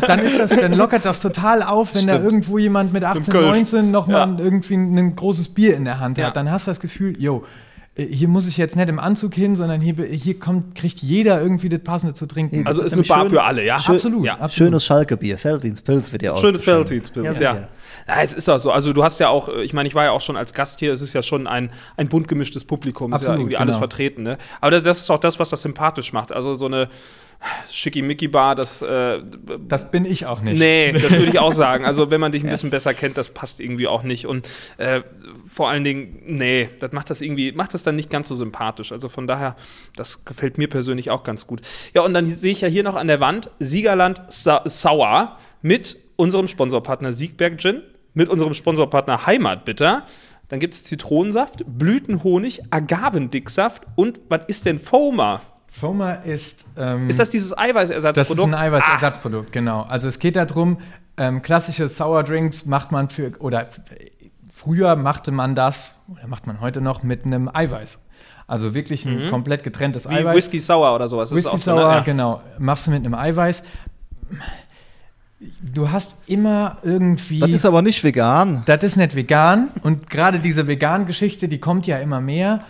Dann, ist das, dann lockert das total auf, wenn da Stimmt. irgendwo jemand mit 18, Kölsch. 19 nochmal Ja. irgendwie ein großes Bier in der Hand Ja. hat. Dann hast du das Gefühl, yo, äh, hier muss ich jetzt nicht im Anzug hin, sondern hier, hier kommt, kriegt jeder irgendwie das Passende zu trinken. Also ist eine Bar schön- für alle, ja? schön- Absolut, Ja. absolut. Schönes Schalke-Bier, Felddienstpilz wird ja Schöne ausgeschenkt. Felddienstpilz, Ja, ja. Ja. Ja, es ist auch so. Also du hast ja auch, äh, ich meine, ich war ja auch schon als Gast hier, es ist ja schon ein, ein bunt gemischtes Publikum, ist ja Absolut, irgendwie alles genau. vertreten. Ne? Aber das, das ist auch das, was das sympathisch macht. Also so eine Schickimicki-Bar, das, äh, Das bin ich auch nicht. nee, das würde ich auch *laughs* sagen. Also wenn man dich ein bisschen besser kennt, das passt irgendwie auch nicht. Und äh, vor allen Dingen, nee, das macht das irgendwie, macht das dann nicht ganz so sympathisch. Also von daher, das gefällt mir persönlich auch ganz gut. Ja, und dann sehe ich ja hier noch an der Wand Siegerland Sa Sauer mit unserem Sponsorpartner Siegberg Gin, mit unserem Sponsorpartner Heimatbitter. Dann gibt es Zitronensaft, Blütenhonig, Agavendicksaft und was ist denn Foamer? Foamer ist. Ähm, Ist das dieses Eiweißersatzprodukt? das ist ein Ah, Eiweißersatzprodukt, genau. Also es geht darum, ähm, klassische Sour Drinks macht man für, oder früher machte man das, oder macht man heute noch, mit einem Eiweiß. Also wirklich ein komplett getrenntes Mhm. wie Eiweiß. Whisky Sour oder sowas. Whisky ne? Sour, Ja. genau. Machst du mit einem Eiweiß. Du hast immer irgendwie. Das ist aber nicht vegan. Das ist nicht vegan und gerade diese Vegan-Geschichte, die kommt ja immer mehr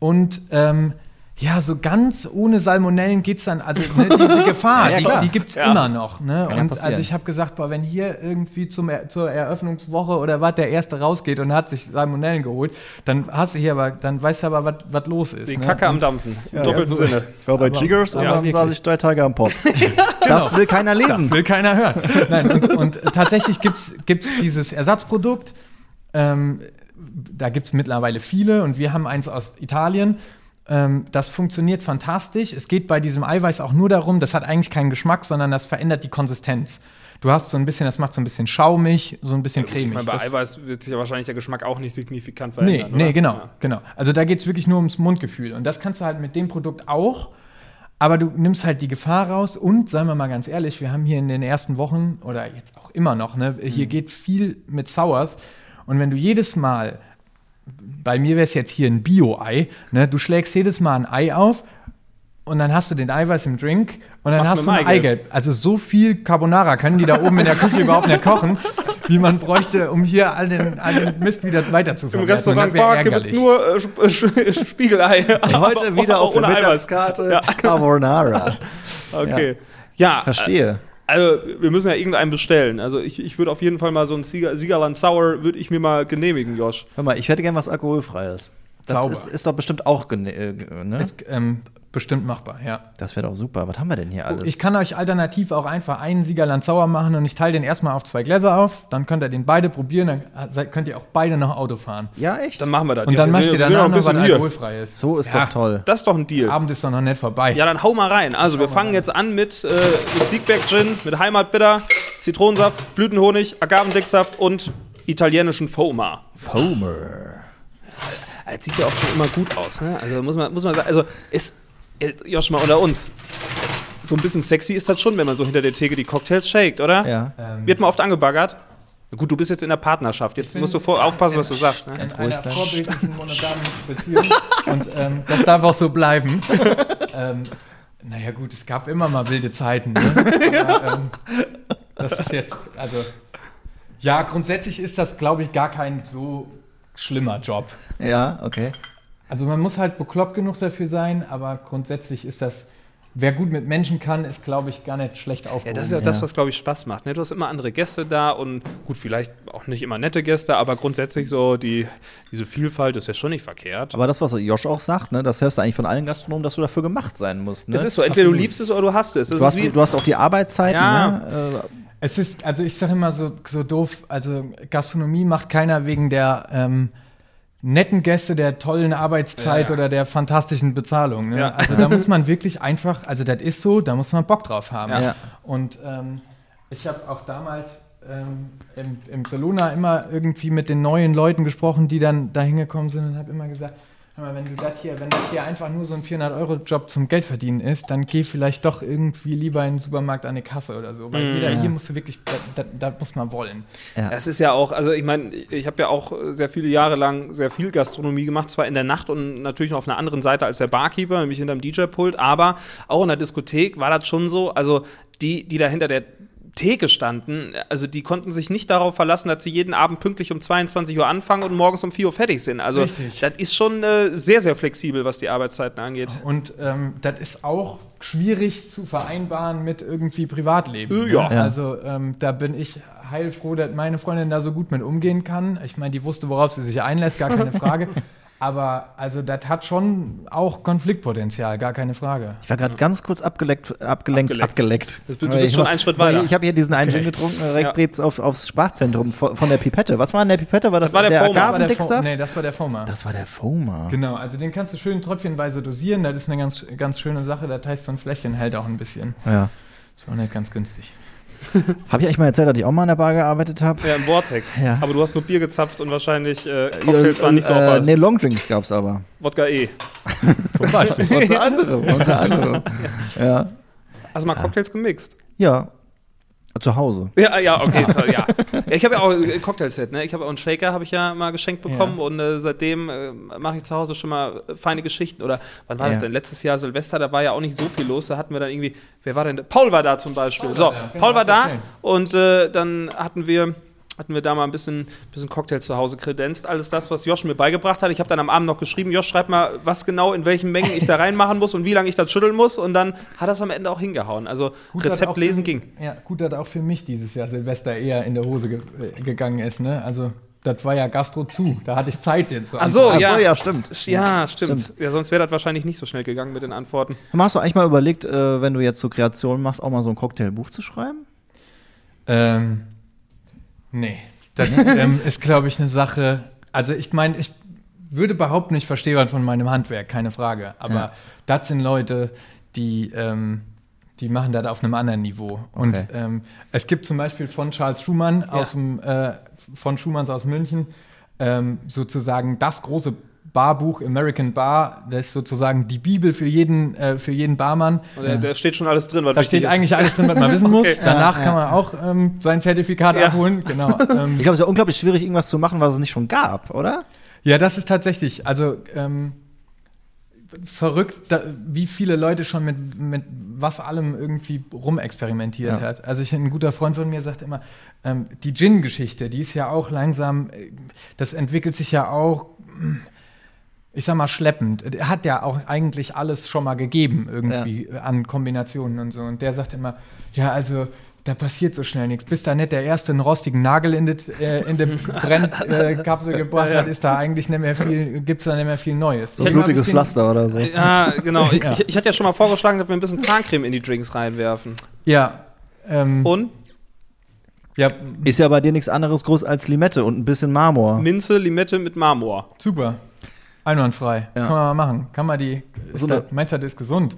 und ähm, ja, so ganz ohne Salmonellen geht's dann, also ne, diese *laughs* Gefahr, Ja, die, klar. die gibt's Ja. immer noch. Ne? Kann ja Und also ich habe gesagt, boah, wenn hier irgendwie zum, Er- zur Eröffnungswoche oder was der Erste rausgeht und hat sich Salmonellen geholt, dann hast du hier aber, dann weißt du aber, was- was los ist. Die ne? Kacke am Dampfen. Im doppelten so- Sinne. Ich war bei Aber- Jiggers und ja, dann wirklich. saß ich drei Tage am Pop. *laughs* Das will keiner Das lesen. will keiner hören. Nein, und, und tatsächlich gibt es dieses Ersatzprodukt. Ähm, da gibt es mittlerweile viele und wir haben eins aus Italien. Ähm, das funktioniert fantastisch. Es geht bei diesem Eiweiß auch nur darum, das hat eigentlich keinen Geschmack, sondern das verändert die Konsistenz. Du hast so ein bisschen, das macht so ein bisschen schaumig, so ein bisschen Ich cremig. meine, bei Das- Eiweiß wird sich ja wahrscheinlich der Geschmack auch nicht signifikant verändern. nee, oder? genau, Ja. genau. Also da geht es wirklich nur ums Mundgefühl. Und das kannst du halt mit dem Produkt auch. Aber du nimmst halt die Gefahr raus und, seien wir mal ganz ehrlich, wir haben hier in den ersten Wochen oder jetzt auch immer noch, ne, hier Mhm. geht viel mit Sours. Und wenn du jedes Mal, bei mir wäre es jetzt hier ein Bio-Ei, ne, du schlägst jedes Mal ein Ei auf und dann hast du den Eiweiß im Drink und dann Machst hast du ein Eigelb. Eigelb. Also so viel Carbonara können die da oben in der Küche überhaupt nicht kochen, wie man bräuchte, um hier all den, all den Mist wieder weiter zu Im. Restaurant Bar gibt ärgerlich. nur äh, äh, Spiegelei. Heute *laughs* wieder auf der ohne. Mittagskarte Ja. Carbonara. *laughs* Okay. Ja, Verstehe. Also, wir müssen ja irgendeinen bestellen. Also, ich, ich würde auf jeden Fall mal so ein Sieger, Siegerland Sour, würde ich mir mal genehmigen, Josh. Hör mal, ich hätte gern was Alkoholfreies. Das ist, ist doch bestimmt auch gene äh, ne? Ist ähm, bestimmt machbar, ja. Das wäre doch super. Was haben wir denn hier alles? Ich kann euch alternativ auch einfach einen Siegerland Sauer machen und ich teile den erstmal auf zwei Gläser auf. Dann könnt ihr den beide probieren, dann seid- könnt ihr auch beide noch Auto fahren. ja, echt? Dann machen wir das. Und Ja, dann macht ihr danach noch was hier. alkoholfreies. so ist Ja. doch toll. Das ist doch ein Deal. Abend ist doch noch nicht vorbei. Ja, dann hau mal rein. Also, wir fangen jetzt an mit, äh, mit Siegberg Gin, mit Heimatbitter, Zitronensaft, Blütenhonig, Agavendicksaft und italienischen Foamer. Homer. Es sieht ja auch schon immer gut aus, ne? Also muss man, muss man sagen, also ist, äh, Josh, mal unter uns. So ein bisschen sexy ist das schon, wenn man so hinter der Theke die Cocktails shakt, oder? Ja. Wird man oft angebaggert? Gut, du bist jetzt in der Partnerschaft. Jetzt musst du vor, aufpassen, was du sagst. Ne? in ruhig einer bleiben. vorbildlichen *laughs* monogamen Beziehung. Und ähm, das darf auch so bleiben. *laughs* ähm, naja gut, es gab immer mal wilde Zeiten. Ne? Aber, ähm, das ist jetzt, also ja, grundsätzlich ist das, glaube ich, gar kein so schlimmer Job. Ja, okay. Also man muss halt bekloppt genug dafür sein, aber grundsätzlich ist das, wer gut mit Menschen kann, ist, glaube ich, gar nicht schlecht Ja, aufgehoben. das ist ja, das, was, glaube ich, Spaß macht. Ne? Du hast immer andere Gäste da und gut, vielleicht auch nicht immer nette Gäste, aber grundsätzlich so die, diese Vielfalt ist ja schon nicht verkehrt. Aber das, was Josh auch sagt, ne, das hörst du eigentlich von allen Gastronomen, dass du dafür gemacht sein musst. Ne? es ist so, entweder du liebst es oder du hasst es. Du, hast, die- du hast auch die Arbeitszeiten. Ja. Ne? Äh, Es ist, also ich sage immer so, so doof, also Gastronomie macht keiner wegen der ähm, netten Gäste, der tollen Arbeitszeit Ja, oder der fantastischen Bezahlung. Ne? Ja. Also da muss man wirklich einfach, also das ist so, da muss man Bock drauf haben. Ja. Und ähm, ich habe auch damals ähm, im, im Soluna immer irgendwie mit den neuen Leuten gesprochen, die dann da hingekommen sind und habe immer gesagt, mal, wenn du das hier, wenn das hier einfach nur so ein 400-Euro-Job zum Geldverdienen ist, dann geh vielleicht doch irgendwie lieber in den Supermarkt an die Kasse oder so. Weil jeder hier musst du wirklich, das, das muss man wollen. Das ist ja auch, also ich meine, ich habe ja auch sehr viele Jahre lang sehr viel Gastronomie gemacht, zwar in der Nacht und natürlich noch auf einer anderen Seite als der Barkeeper, nämlich hinterm DJ-Pult, aber auch in der Diskothek war das schon so, also die, die da hinter der Theke standen, also die konnten sich nicht darauf verlassen, dass sie jeden Abend pünktlich um 22 Uhr anfangen und morgens um 4 Uhr fertig sind. Also Richtig. das ist schon äh, sehr, sehr flexibel, was die Arbeitszeiten angeht. Und ähm, das ist auch schwierig zu vereinbaren mit irgendwie Privatleben. Äh, ja. ne? Ja. Also ähm, da bin ich heilfroh, dass meine Freundin da so gut mit umgehen kann. Ich meine, die wusste, worauf sie sich einlässt, gar keine Frage. *laughs* Aber also das hat schon auch Konfliktpotenzial, gar keine Frage. Ich war gerade ganz kurz abgeleckt, abgelenkt, Abgeleckt. abgeleckt. Das- du bist schon einen Schritt weiter. Ich habe hier diesen einen Okay. Gin getrunken, direkt Ja. auf, aufs Sprachzentrum von, der Pipette. Was war in der Pipette? War das, Das war der Foamer. Das war der Fo- Agavendicksaft? nee, das war der Foma. Das war der Foamer. Genau, also den kannst du schön tröpfchenweise dosieren. Das ist eine ganz, ganz schöne Sache. Das heißt, so ein Fläschchen hält auch ein bisschen. Ja. Ist auch nicht ganz günstig. *laughs* Habe ich eigentlich mal erzählt, dass ich auch mal in der Bar gearbeitet habe? Ja, im Vortex. Ja. Aber du hast nur Bier gezapft und wahrscheinlich äh, Cocktails waren nicht so äh. Nee, Longdrinks gab's aber. Wodka E. *laughs* Zum Beispiel. Unter anderem, unter anderem. *laughs* Ja. Hast du mal Cocktails gemixt? Ja. Zu Hause. Ja, ja, okay, *laughs* toll, ja. ja. Ich habe ja auch ein Cocktailset, ne? Ich habe auch einen Shaker, habe ich ja mal geschenkt bekommen Ja. und äh, seitdem äh, mache ich zu Hause schon mal äh, feine Geschichten. Oder wann war das Ja. denn? Letztes Jahr Silvester, da war ja auch nicht so viel los. Da hatten wir dann irgendwie, wer war denn? da? Paul war da zum Beispiel. so, war da, genau, Paul war da und äh, dann hatten wir hatten wir da mal ein bisschen, bisschen Cocktails zu Hause kredenzt. Alles das, was Josh mir beigebracht hat. Ich habe dann am Abend noch geschrieben, Josh, schreib mal, was genau, in welchen Mengen ich da reinmachen muss und wie lange ich das schütteln muss. Und dann hat das am Ende auch hingehauen. Also Gut, Rezept für lesen mich- ging. Ja, gut, dass auch für mich dieses Jahr Silvester eher in der Hose ge gegangen ist. Ne? Also, das war ja Gastro zu. Da hatte ich Zeit, den zu Ach so, Ach ja. so, ja, stimmt. Ja, stimmt. Stimmt. Ja, sonst wäre das wahrscheinlich nicht so schnell gegangen mit den Antworten. Hast du eigentlich mal überlegt, äh, wenn du jetzt so Kreationen machst, auch mal so ein Cocktailbuch zu schreiben? Ähm, nee. Das ähm, *laughs* ist, glaube ich, eine Sache. Also, ich meine, ich würde behaupten, ich verstehe was von meinem Handwerk, keine Frage. Aber Ja. das sind Leute, die, ähm, die machen das auf einem anderen Niveau. Und Okay. ähm, es gibt zum Beispiel von Charles Schumann aus dem, äh, von Schumanns aus München ähm, sozusagen das große Barbuch American Bar. Das ist sozusagen die Bibel für jeden, äh, für jeden Barmann. Und da, da steht schon alles drin, was Da steht ist. eigentlich alles drin, was man *laughs* wissen muss. Okay. Danach Ja, kann man auch ähm, sein Zertifikat Ja. abholen. Genau. *laughs* Ähm, Ich glaube, es ist ja unglaublich schwierig, irgendwas zu machen, was es nicht schon gab, oder? ja, das ist tatsächlich, also ähm, verrückt, da, wie viele Leute schon mit, mit was allem irgendwie rumexperimentiert Ja. hat. Also ich, ein guter Freund von mir sagt immer, ähm, die Gin-Geschichte, die ist ja auch langsam, äh, das entwickelt sich ja auch, mm, ich sag mal, schleppend. Er hat ja auch eigentlich alles schon mal gegeben, irgendwie an Kombinationen und so. Und der sagt immer, ja, also da passiert so schnell nichts. Bis da nicht der erste einen rostigen Nagel in die äh, in die *laughs* Brennkapsel äh, gebracht hat, ist da eigentlich nicht mehr viel, gibt's da nicht mehr viel Neues. So ein blutiges Pflaster oder so. Ja, genau. Ich, Ja. ich, ich hatte ja schon mal vorgeschlagen, dass wir ein bisschen Zahncreme in die Drinks reinwerfen. Ja. Ähm, Und ja, Ist ja bei dir nichts anderes groß als Limette und ein bisschen Marmor. Minze, Limette mit Marmor. super. Einwandfrei. Ja. Kann man mal machen. Kann man die. Ist So das, meinst du, das ist gesund?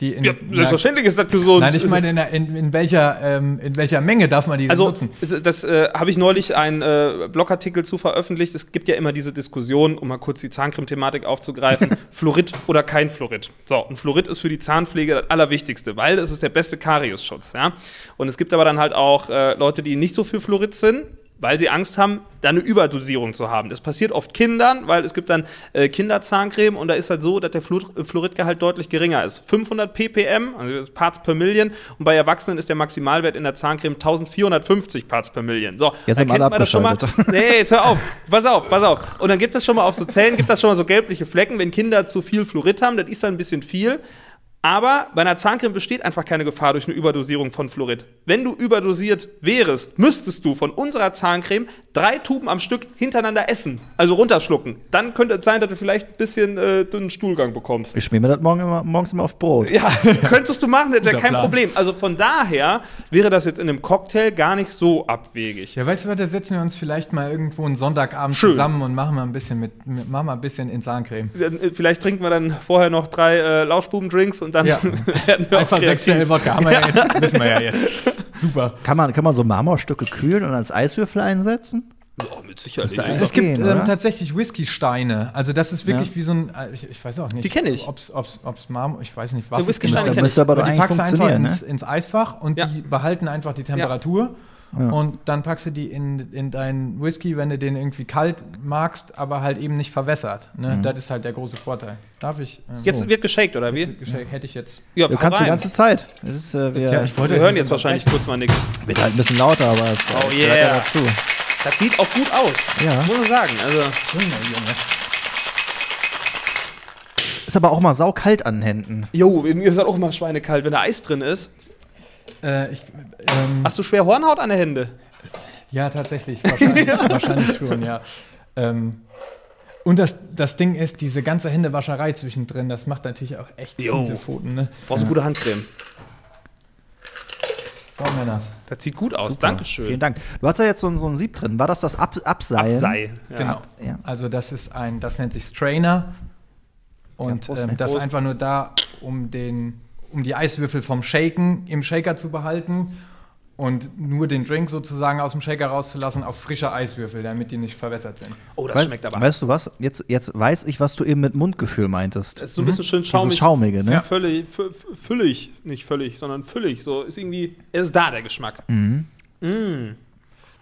die in, Ja, selbstverständlich ist das gesund. Nein, ich meine, in, in, in, welcher, ähm, in welcher Menge darf man die Also, nutzen? das, das äh, habe ich neulich einen äh, Blogartikel zu veröffentlicht. Es gibt ja immer diese Diskussion, um mal kurz die Zahncreme-Thematik aufzugreifen: *laughs* Fluorid oder kein Fluorid. So, und Fluorid ist für die Zahnpflege das Allerwichtigste, weil es ist der beste Kariusschutz. Ja? Und es gibt aber dann halt auch äh, Leute, die nicht so für Fluorid sind. Weil sie Angst haben, da eine Überdosierung zu haben. Das passiert oft Kindern, weil es gibt dann äh, Kinderzahncreme und da ist halt so, dass der Fluor Fluoridgehalt deutlich geringer ist. 500 ppm, also Parts per Million, und bei Erwachsenen ist der Maximalwert in der Zahncreme 1450 Parts per Million. So, Jetzt da haben alle kennt man das schon mal. Nee, jetzt hör auf. *laughs* Pass auf, pass auf. Und dann gibt es schon mal auf so Zellen, gibt das schon mal so gelbliche Flecken, wenn Kinder zu viel Fluorid haben, das ist dann ein bisschen viel. Aber bei einer Zahncreme besteht einfach keine Gefahr durch eine Überdosierung von Fluorid. Wenn du überdosiert wärest, müsstest du von unserer Zahncreme drei Tuben am Stück hintereinander essen, also runterschlucken. Dann könnte es sein, dass du vielleicht ein bisschen äh, dünnen Stuhlgang bekommst. Ich schmier mir das morgen immer, morgens immer auf Brot. Ja, *laughs* könntest du machen, das wäre kein Plan. Problem. Also von daher wäre das jetzt in einem Cocktail gar nicht so abwegig. Ja, weißt du was, da setzen wir uns vielleicht mal irgendwo einen Sonntagabend Schön. zusammen und machen mal ein bisschen mit, mit machen mal ein bisschen in Zahncreme. Äh, Vielleicht trinken wir dann vorher noch drei äh, Lauschbuben-Drinks und dann Ja. *laughs* werden wir Einfach auch 6 kreativ. Wodka haben wir ja jetzt, wissen wir ja jetzt. *laughs* Super. Kann man, kann man so Marmorstücke kühlen und als Eiswürfel einsetzen? Oh, mit Sicherheit. Es gibt gehen, ähm, tatsächlich Whisky-Steine. Also das ist wirklich Ja. wie so ein, äh, ich, ich weiß auch nicht. Die kenn ich. Ob's, ob's, ob's Marmor, ich weiß nicht, was Ja, es Whisky-Steine genau kenn müsste aber doch Aber die packst du einfach funktionieren, ins, ne? ins Eisfach und Ja. die behalten einfach die Temperatur. Und dann packst du die in, in deinen Whisky, wenn du den irgendwie kalt magst, aber halt eben nicht verwässert. Mhm. Ne? Das ist halt der große Vorteil. Darf ich? ähm, Jetzt wird geshaked, oder wie? Geschenk- hätte ich jetzt. Ja, Du kannst die rein. ganze Zeit. Das ist, äh, wir, Ja, ich wollte- Wir hören jetzt wahrscheinlich kurz mal nichts. wird halt ein bisschen lauter, aber es Oh gehört ja yeah. dazu. Das sieht auch gut aus. Ja. Muss man sagen. Also, Ist aber auch mal saukalt an den Händen. jo, mir ist das auch immer schweinekalt, wenn da Eis drin ist. Äh, ich, ähm, Hast du schwer Hornhaut an der Hände? Ja, tatsächlich. Wahrscheinlich, *laughs* wahrscheinlich schon, ja. Ähm, und das, das Ding ist, diese ganze Händewascherei zwischendrin, das macht natürlich auch echt Jo. fiese Pfoten. Ne? Brauchst du gute Handcreme. So, Männers. Das sieht gut aus. Super. Dankeschön. Vielen Dank. Du hast ja jetzt so, ein- so ein Sieb drin. War das das Ab Abseilen? Absei. Ja. Genau. ja. Also das ist ein, das nennt sich Strainer. Und Ja, Prost, ähm, das ist Prost. einfach nur da, um, den, um die Eiswürfel vom Shaken im Shaker zu behalten und nur den Drink sozusagen aus dem Shaker rauszulassen auf frische Eiswürfel, damit die nicht verwässert sind. Oh, das Wei- schmeckt aber. Weißt du was? Jetzt, jetzt weiß ich, was du eben mit Mundgefühl meintest. Es ist so ein bisschen schön Dieses schaumig. Schaumige, ne? Ja. Völlig, fü- fü- füllig, nicht völlig, sondern füllig. So ist irgendwie, es ist da der Geschmack. Mhm.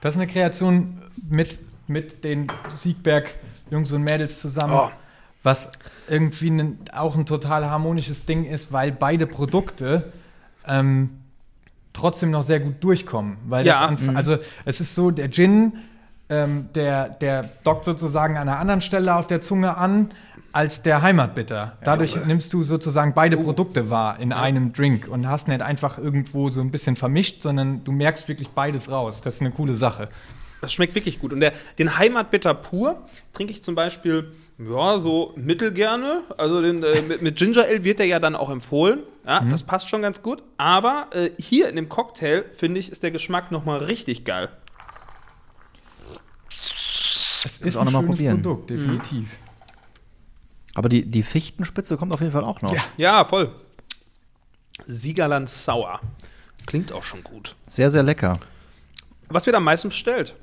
Das ist eine Kreation mit, mit den Siegberg-Jungs und Mädels zusammen, Oh. Was irgendwie ein, auch ein total harmonisches Ding ist, weil beide Produkte ähm, trotzdem noch sehr gut durchkommen. Weil Ja. das an, also es ist so, der Gin, ähm, der, der dockt sozusagen an einer anderen Stelle auf der Zunge an als der Heimatbitter. Dadurch nimmst du sozusagen beide Produkte wahr in einem Drink und hast nicht einfach irgendwo so ein bisschen vermischt, sondern du merkst wirklich beides raus. Das ist eine coole Sache. Das schmeckt wirklich gut. Und der, den Heimatbitter pur trinke ich zum Beispiel, ja, so mittelgerne. Also den, äh, mit, mit Ginger Ale wird der ja dann auch empfohlen. Ja, Mhm. das passt schon ganz gut. Aber äh, hier in dem Cocktail, finde ich, ist der Geschmack nochmal richtig geil. Es ist auch ein noch mal schönes probieren. Produkt, definitiv. Aber die, die Fichtenspitze kommt auf jeden Fall auch noch. Ja. Ja, voll. Siegerland Sauer. Klingt auch schon gut. Sehr, sehr lecker. Was wird am meisten bestellt?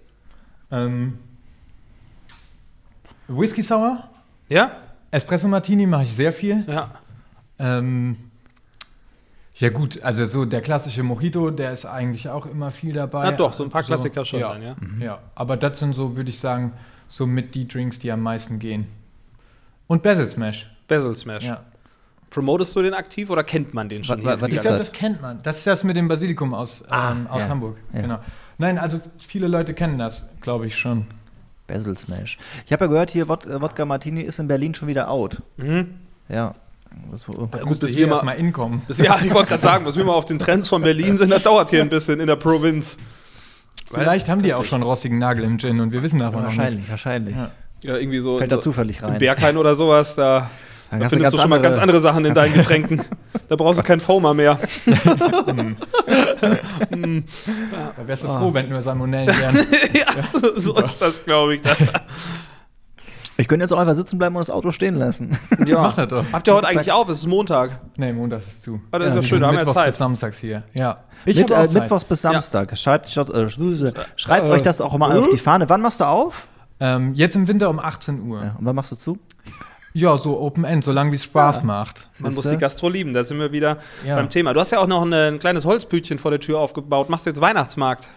Ähm, Whisky Sour, Ja? Espresso Martini mache ich sehr viel. Ja. Ähm, ja gut, also so der klassische Mojito, der ist eigentlich auch immer viel dabei. Ja, doch, so ein paar Klassiker schon ja, dann, ja. Ja, aber das sind so, würde ich sagen, so mit die Drinks, die am meisten gehen. Und Basil Smash. Basil Smash. Ja. Promotest du den aktiv oder kennt man den schon? Was- was Ich glaube, das kennt man. Das ist das mit dem Basilikum aus, ähm, aus ja. Hamburg. Ja. Genau. Nein, also viele Leute kennen das, glaube ich schon. Basil Smash. Ich habe ja gehört, hier Wod äh, Wodka Martini ist in Berlin schon wieder out. Ja. Das, Ja, Gut, bis hier wir mal, inkommen. bis, *laughs* ja, ich wollte gerade sagen, bis wir mal auf den Trends von Berlin sind, das dauert hier ein bisschen in der Provinz. Vielleicht haben die auch schon rostigen Nagel im Gin und wir wissen davon noch nicht. wahrscheinlich, wahrscheinlich. Ja. Ja, irgendwie so. Fällt da zufällig rein. Berghain oder sowas, da, da hast du findest du ganz schon mal andere- ganz andere Sachen in deinen Getränken. *laughs* da brauchst du kein Foamer mehr. *laughs* Da wärst du froh, wenn nur Salmonellen wären. *laughs* ja, so, so ist das, glaube ich. Ich könnte jetzt auch einfach sitzen bleiben und das Auto stehen lassen. Ja. Macht das doch. Habt ihr heute eigentlich auf? Es ist Montag. Nee, Montag ist zu. Ah, das ist Ja, ja schön, wir da haben wir Mittwochs Zeit. bis samstags hier. Ja. Ich Mit, äh, Zeit. Mittwochs bis Samstag. Schreibt, schreibt, äh, schreibt Äh, euch das auch mal auf die Fahne. Wann machst du auf? Ähm, jetzt im Winter um 18 Uhr. Ja, Ja, und wann machst du zu? So Open End, solange wie es Spaß macht. Man muss die Gastro lieben, da sind wir wieder Ja. beim Thema. Du hast ja auch noch ein, ein kleines Holzbütchen vor der Tür aufgebaut. Machst du jetzt Weihnachtsmarkt?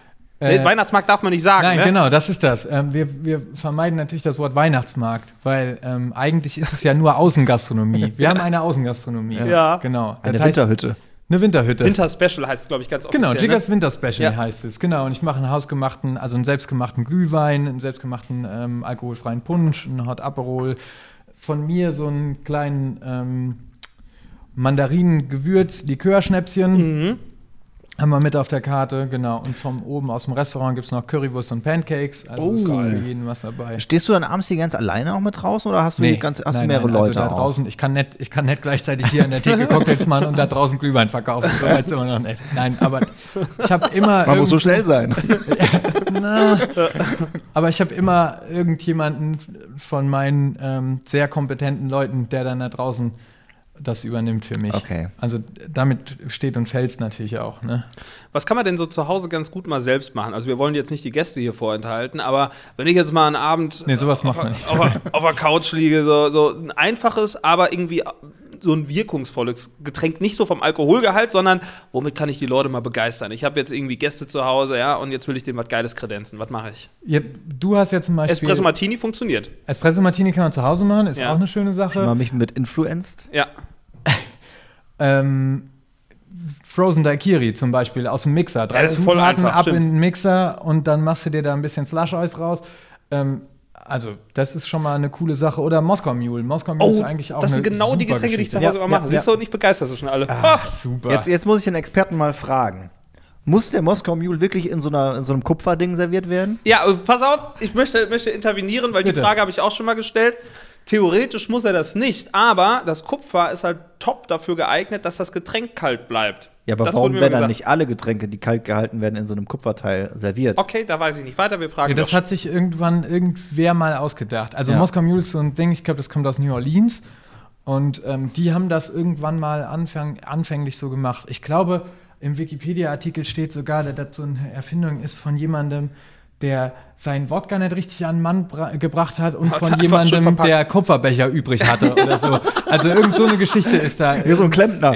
Äh, nee, Weihnachtsmarkt darf man nicht sagen, Nein, ne? genau, das ist das. Ähm, wir, wir vermeiden natürlich das Wort Weihnachtsmarkt, weil ähm, eigentlich ist es ja nur Außengastronomie. *laughs* Wir haben eine Außengastronomie. Ja. Genau. Eine Das heißt, Winterhütte. Eine Winterhütte. Winter Special heißt es, glaube ich, ganz offiziell. Genau, ne? Jiggers Winter Special Ja. heißt es. Genau, und ich mache einen hausgemachten, also einen selbstgemachten Glühwein, einen selbstgemachten ähm, alkoholfreien Punsch, einen Hot Aperol. Von mir so einen kleinen ähm, Mandarinen-Gewürz-Likörschnäpschen. Mhm. Haben wir mit auf der Karte, genau. Und vom oben aus dem Restaurant gibt es noch Currywurst und Pancakes. Also Oh, ist auch für geil. jeden was dabei. Stehst du dann abends hier ganz alleine auch mit draußen oder hast du, die ganz, hast du mehrere also Leute da auch? draußen, ich kann nicht, ich kann nicht gleichzeitig hier an der Theke *laughs* Cocktails machen und da draußen Glühwein verkaufen. So weit wir noch nicht. Nein, aber ich habe immer. Man muss so schnell sein. *laughs* Na, aber ich habe immer irgendjemanden von meinen ähm, sehr kompetenten Leuten, der dann da draußen das übernimmt für mich. Okay. Also damit steht und fällt es natürlich auch. Ne? Was kann man denn so zu Hause ganz gut mal selbst machen? Also wir wollen jetzt nicht die Gäste hier vorenthalten, aber wenn ich jetzt mal einen Abend Nee, sowas auf, macht man auf, auf, auf der Couch liege, so, so ein einfaches, aber irgendwie so ein wirkungsvolles Getränk, nicht so vom Alkoholgehalt, sondern womit kann ich die Leute mal begeistern? Ich habe jetzt irgendwie Gäste zu Hause, ja, und jetzt will ich denen was Geiles kredenzen. Was mache ich? Ja, du hast ja zum Beispiel. Espresso Martini funktioniert. Espresso Martini kann man zu Hause machen, ist Ja. auch eine schöne Mal Sache. mich mit influenced. Ja. *laughs* Ähm, Frozen Daiquiri zum Beispiel aus dem Mixer. Drei Ja, das ist voll Zutaten einfach, ab stimmt. in den Mixer und dann machst du dir da ein bisschen Slush Eis raus. Ähm, also, das ist schon mal eine coole Sache. Oder Moskau Mule. Moskau Mule ist eigentlich auch Oh, das sind eine genau die Getränke, die ich zu Geschichte. Hause Ja, immer mache. ja, Siehst du, und ich begeister sie schon alle. Ah, Ah, super. Jetzt, jetzt muss ich den Experten mal fragen. Muss der Moskau Mule wirklich in so, einer, in so einem Kupferding serviert werden? Ja, äh, pass auf, ich möchte, möchte intervenieren, weil die Bitte. Frage habe ich auch schon mal gestellt. Theoretisch muss er das nicht, aber das Kupfer ist halt top dafür geeignet, dass das Getränk kalt bleibt. Ja, aber das warum werden dann nicht alle Getränke, die kalt gehalten werden, in so einem Kupferteil serviert? Okay, da weiß ich nicht weiter. Wir fragen Ja, das hat sich irgendwann irgendwer mal ausgedacht. Also Ja. Moskau Mule ist so ein Ding, ich glaube, das kommt aus New Orleans. Und ähm, die haben das irgendwann mal anfang, anfänglich so gemacht. Ich glaube, im Wikipedia-Artikel steht sogar, dass das so eine Erfindung ist von jemandem, der seinen Wodka nicht richtig an den Mann bra- gebracht hat und Hat's von jemandem, der Kupferbecher übrig hatte oder so. Also irgend so eine Geschichte ist da. Hier so ein Klempner.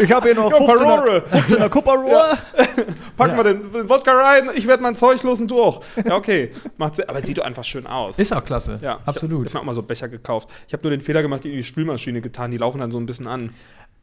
Ich habe hier noch Ja, 15er, Parole. 15er Kupferrohr. *laughs* Packen wir den, den Wodka rein, ich werde mein Zeug los und durch. Ja, okay. Macht Sinn. Aber es sieht doch einfach schön aus. Ist auch klasse. ja, absolut. Ich habe hab mir auch mal so Becher gekauft. Ich habe nur den Fehler gemacht, die in die Spülmaschine getan. Die laufen dann so ein bisschen an.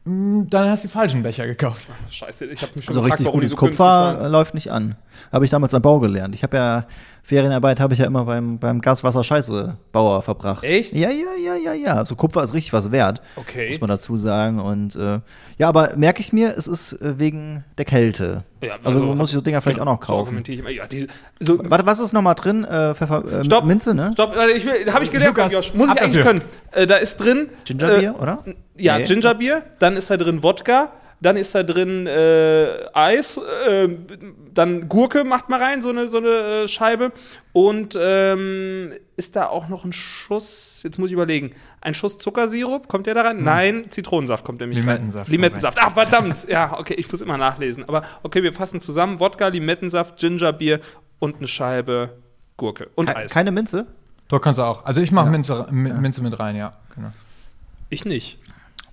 Dann hast du die falschen Becher gekauft. Scheiße, ich habe mich schon Also gefragt, richtig warum die gutes so Kupfer läuft nicht an. Habe ich damals am Bau gelernt. Ich habe ja Ferienarbeit habe ich ja immer beim, beim Gaswasser-Scheiße-Bauer verbracht. Echt? Ja, ja, ja, ja, ja. Also Kupfer ist richtig was wert. Okay. Muss man dazu sagen. Und äh, ja, aber merke ich mir, es ist äh, wegen der Kälte. Ja, also, muss ich so Dinger vielleicht auch noch So kaufen. argumentiere ich immer. Ja, die, so, Warte, was ist nochmal drin? Äh, Pfeffer, äh, Stopp. Minze, ne? Stopp, also habe ich gelernt, Lukas, Josh. Muss ich eigentlich dafür. können. Äh, da ist drin. Gingerbier, äh, oder? Ja, Nee. Gingerbier. Dann ist da drin Wodka. Dann ist da drin äh, Eis. Äh, dann Gurke macht mal rein, so eine, so eine äh, Scheibe. Und ähm, ist da auch noch ein Schuss, jetzt muss ich überlegen, ein Schuss Zuckersirup, kommt der da rein? Nein, Zitronensaft kommt nämlich Limettensaft rein. Limettensaft. Ach, verdammt. Ja, okay, ich muss immer nachlesen. Aber okay, wir fassen zusammen. Wodka, Limettensaft, Gingerbier und eine Scheibe Gurke. Und Ke Eis. keine Minze? Doch, kannst du auch. Also ich mache Minze, Mi- Minze mit rein, ja. Genau. Ich nicht.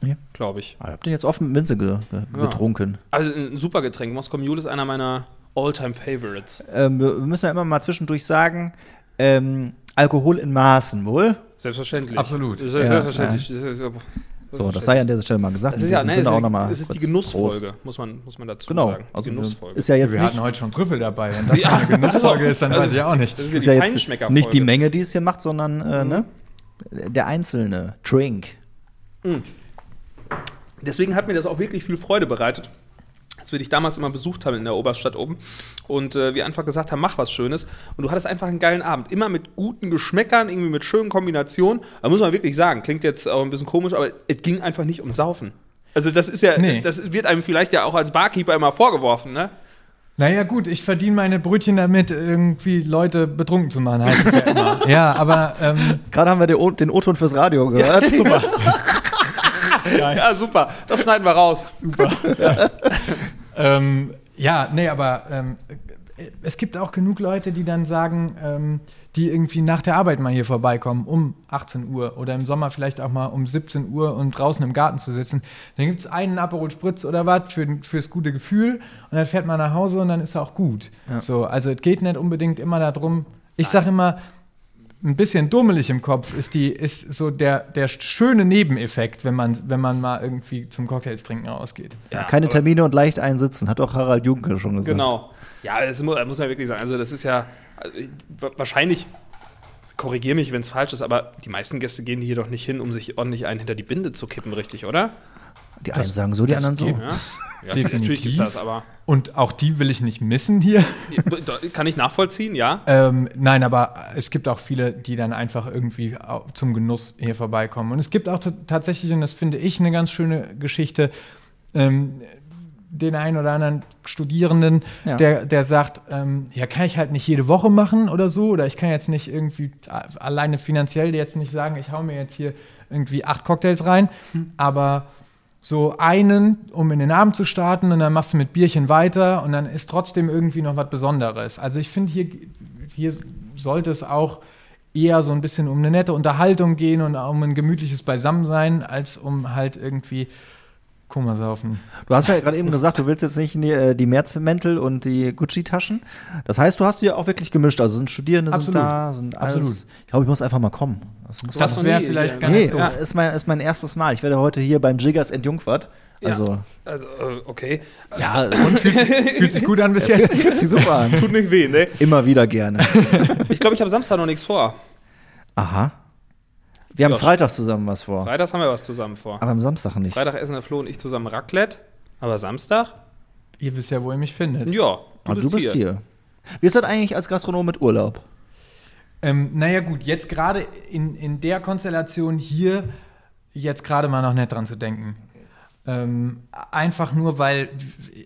Ja. Glaube ich. Ah, Ich habe den jetzt offen mit Minze ge ge Ja. getrunken. Also ein super Getränk. Moskau Mule ist einer meiner All-Time Favorites. Ähm, wir müssen ja immer mal zwischendurch sagen, ähm, Alkohol in Maßen wohl. Selbstverständlich. Absolut. Ja, Selbstverständlich. Ist, So, das sei an dieser Stelle mal gesagt. das ist ja, ne, das auch ist, noch mal das ist die Genussfolge, Prost. muss man, muss man dazu Genau, sagen. also Genussfolge. ist ja jetzt wir nicht, hatten heute schon Trüffel dabei. Wenn *laughs* das Ja. keine Genussfolge ist, dann Das weiß ist- ich auch nicht. Das ist, ist ja jetzt nicht die Menge, die es hier macht, sondern äh, ne, der einzelne Drink. Deswegen hat mir das auch wirklich viel Freude bereitet, als wir dich damals immer besucht haben in der Oberstadt oben und äh, wir einfach gesagt haben, mach was Schönes. Und du hattest einfach einen geilen Abend. Immer mit guten Geschmäckern, irgendwie mit schönen Kombinationen. Da muss man wirklich sagen, klingt jetzt auch ein bisschen komisch, aber es ging einfach nicht um Saufen. Also das ist ja, Nee. das wird einem vielleicht ja auch als Barkeeper immer vorgeworfen, ne? Naja, gut, ich verdiene meine Brötchen damit, irgendwie Leute betrunken zu machen, heißt es ja immer. *laughs* ja, aber ähm, Gerade haben wir den O-Ton fürs Radio gehört. *laughs* Super. *laughs* Ja, super. Das schneiden wir raus. *laughs* ähm, ja, nee, aber ähm, es gibt auch genug Leute, die dann sagen, ähm, die irgendwie nach der Arbeit mal hier vorbeikommen, um 18 Uhr oder im Sommer vielleicht auch mal um 17 Uhr und draußen im Garten zu sitzen. Dann gibt es einen Aperol Spritz oder was für, fürs gute Gefühl und dann fährt man nach Hause und dann ist er auch gut. So, also es geht nicht unbedingt immer darum, ich sage immer, ein bisschen dummelig im Kopf ist die ist so der, der schöne Nebeneffekt, wenn man wenn man mal irgendwie zum Cocktails trinken rausgeht. Ja, Keine Termine und leicht einsitzen, hat auch Harald Junke schon gesagt. Genau. Ja, das muss, muss man wirklich sagen. Also, das ist ja also, wa- wahrscheinlich, korrigiere mich, wenn es falsch ist, aber die meisten Gäste gehen hier doch nicht hin, um sich ordentlich einen hinter die Binde zu kippen, richtig, oder? Die einen sagen so, die anderen so. geht. Ja, ja Definitiv. natürlich gibt es das, aber Und auch die will ich nicht missen hier. *laughs* kann ich nachvollziehen, ja. Ähm, nein, aber es gibt auch viele, die dann einfach irgendwie zum Genuss hier vorbeikommen. Und es gibt auch tatsächlich, und das finde ich eine ganz schöne Geschichte, ähm, den einen oder anderen Studierenden, Ja. der, der sagt, ähm, ja, kann ich halt nicht jede Woche machen oder so, oder ich kann jetzt nicht irgendwie a- alleine finanziell jetzt nicht sagen, ich hau mir jetzt hier irgendwie acht Cocktails rein, aber so einen, um in den Abend zu starten und dann machst du mit Bierchen weiter und dann ist trotzdem irgendwie noch was Besonderes. Also ich finde, hier, hier sollte es auch eher so ein bisschen um eine nette Unterhaltung gehen und um ein gemütliches Beisammensein, als um halt irgendwie Kummersaufen. Du hast ja gerade eben gesagt, du willst jetzt nicht die, äh, die Mehrzmäntel und die Gucci-Taschen. Das heißt, du hast die ja auch wirklich gemischt. Also sind Studierende Absolut. sind da, sind alles. Absolut. Ich glaube, ich muss einfach mal kommen. Das, Das wäre vielleicht ja, gar nee, nicht doof. ist mein, ist mein erstes Mal. Ich werde heute hier beim Jiggers entjungfert. Also, Also, äh, okay. ja, und Fühlt sich *laughs* gut an bis jetzt. *laughs* fühlt sich super an. Tut nicht weh, ne? Immer wieder gerne. *laughs* Ich glaube, ich habe Samstag noch nichts vor. Aha. Wir haben Ja, Freitags zusammen was vor. Freitags haben wir was zusammen vor. Aber am Samstag nicht. Freitag essen der Flo und ich zusammen Raclette. Aber Samstag? Ihr wisst ja, wo ihr mich findet. Ja, Aber du bist hier. Wie ist das eigentlich als Gastronom mit Urlaub? Ähm, naja, gut, jetzt gerade in, in der Konstellation hier, jetzt gerade mal noch nicht dran zu denken. Ähm, einfach nur, weil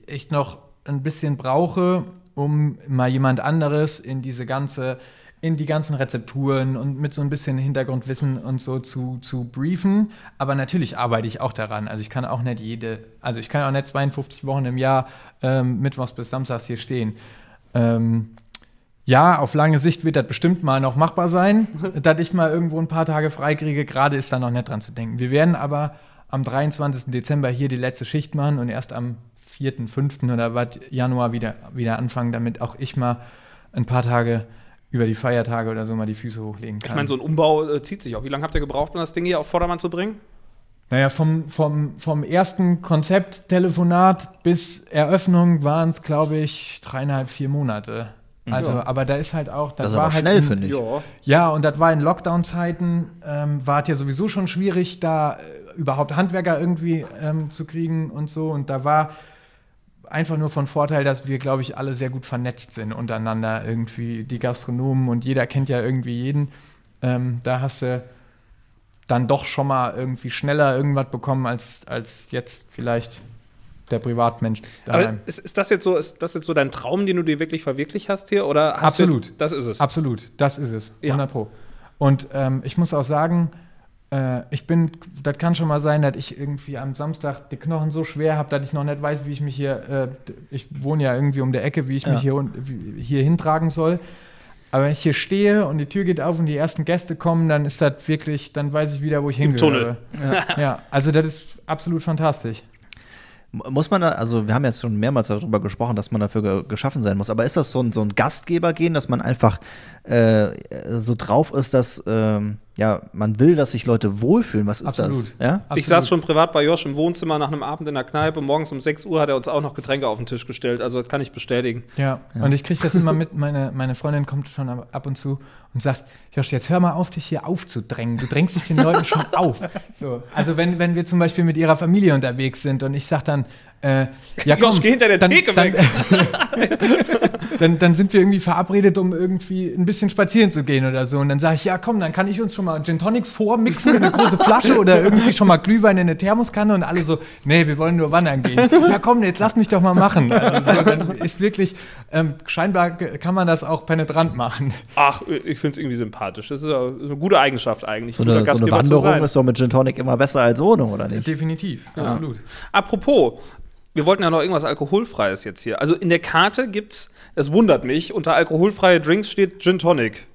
ich noch ein bisschen brauche, um mal jemand anderes in diese ganze, in die ganzen Rezepturen und mit so ein bisschen Hintergrundwissen und so zu, zu briefen. Aber natürlich arbeite ich auch daran. Also ich kann auch nicht jede, also ich kann auch nicht 52 Wochen im Jahr ähm, mittwochs bis samstags hier stehen. Ähm, ja, auf lange Sicht wird das bestimmt mal noch machbar sein, *laughs* dass ich mal irgendwo ein paar Tage freikriege. Gerade ist da noch nicht dran zu denken. Wir werden aber am 23. Dezember hier die letzte Schicht machen und erst am 4., 5. oder was Januar wieder, wieder anfangen, damit auch ich mal ein paar Tage über die Feiertage oder so mal die Füße hochlegen kann. Ich meine, so ein Umbau äh, zieht sich auch. Wie lange habt ihr gebraucht, um das Ding hier auf Vordermann zu bringen? Naja, vom, vom, vom ersten Konzepttelefonat bis Eröffnung waren es, glaube ich, dreieinhalb, vier Monate. Also, aber da ist halt auch, Das ist war aber halt schnell, in- finde ich. Ja. Ja, und das war in Lockdown-Zeiten, ähm, war es ja sowieso schon schwierig, da äh, überhaupt Handwerker irgendwie ähm, zu kriegen und so. Und da war einfach nur von Vorteil, dass wir, glaube ich, alle sehr gut vernetzt sind untereinander. Irgendwie die Gastronomen und jeder kennt ja irgendwie jeden. Ähm, da hast du dann doch schon mal irgendwie schneller irgendwas bekommen, als, als jetzt vielleicht der Privatmensch daheim. Aber ist, ist, das jetzt so, ist das jetzt so dein Traum, den du dir wirklich verwirklicht hast hier? Oder hast Absolut. das ist es. Absolut, das ist es. Ja. 100 Pro. Und ähm, ich muss auch sagen, äh, ich bin, das kann schon mal sein, dass ich irgendwie am Samstag die Knochen so schwer habe, dass ich noch nicht weiß, wie ich mich hier, äh, ich wohne ja irgendwie um der Ecke, wie ich Ja. mich hier, wie- hier hintragen soll. Aber wenn ich hier stehe und die Tür geht auf und die ersten Gäste kommen, dann ist das wirklich, dann weiß ich wieder, wo ich Im hingehöre. Ja. ja, also das ist absolut fantastisch. Muss man da, also wir haben jetzt schon mehrmals darüber gesprochen, dass man dafür ge geschaffen sein muss, aber ist das so ein, so ein Gastgebergehen, dass man einfach äh, so drauf ist, dass ähm, ja, man will, dass sich Leute wohlfühlen? Was ist Absolut. das? Ja? Ich Absolut. saß schon privat bei Josh im Wohnzimmer nach einem Abend in der Kneipe. Morgens um 6 Uhr hat er uns auch noch Getränke auf den Tisch gestellt. Also das kann ich bestätigen. Ja, und ich kriege das immer mit. Meine, meine Freundin kommt schon ab und zu und sagt: Josh, jetzt hör mal auf, dich hier aufzudrängen. Du drängst dich den Leuten schon *laughs* auf. So, also, wenn, wenn wir zum Beispiel mit ihrer Familie unterwegs sind und ich sage dann, Äh, ja, Josh, geh hinter der Theke dann, weg. *laughs* dann, dann sind wir irgendwie verabredet, um irgendwie ein bisschen spazieren zu gehen oder so. Und dann sage ich, ja komm, dann kann ich uns schon mal Gin Tonics vormixen in eine große Flasche oder irgendwie schon mal Glühwein in eine Thermoskanne und alle so, nee, wir wollen nur wandern gehen. Ja komm, jetzt lass mich doch mal machen. Also so, dann ist wirklich, ähm, scheinbar kann man das auch penetrant machen. Ach, ich finde es irgendwie sympathisch. Das ist ja eine gute Eigenschaft eigentlich, So guter eine, so eine Wanderung sein. ist doch mit Gin Tonic immer besser als ohne, oder nicht? Definitiv, absolut. Apropos, wir wollten ja noch irgendwas Alkoholfreies jetzt hier. Also in der Karte gibt's, es wundert mich, unter alkoholfreie Drinks steht Gin Tonic.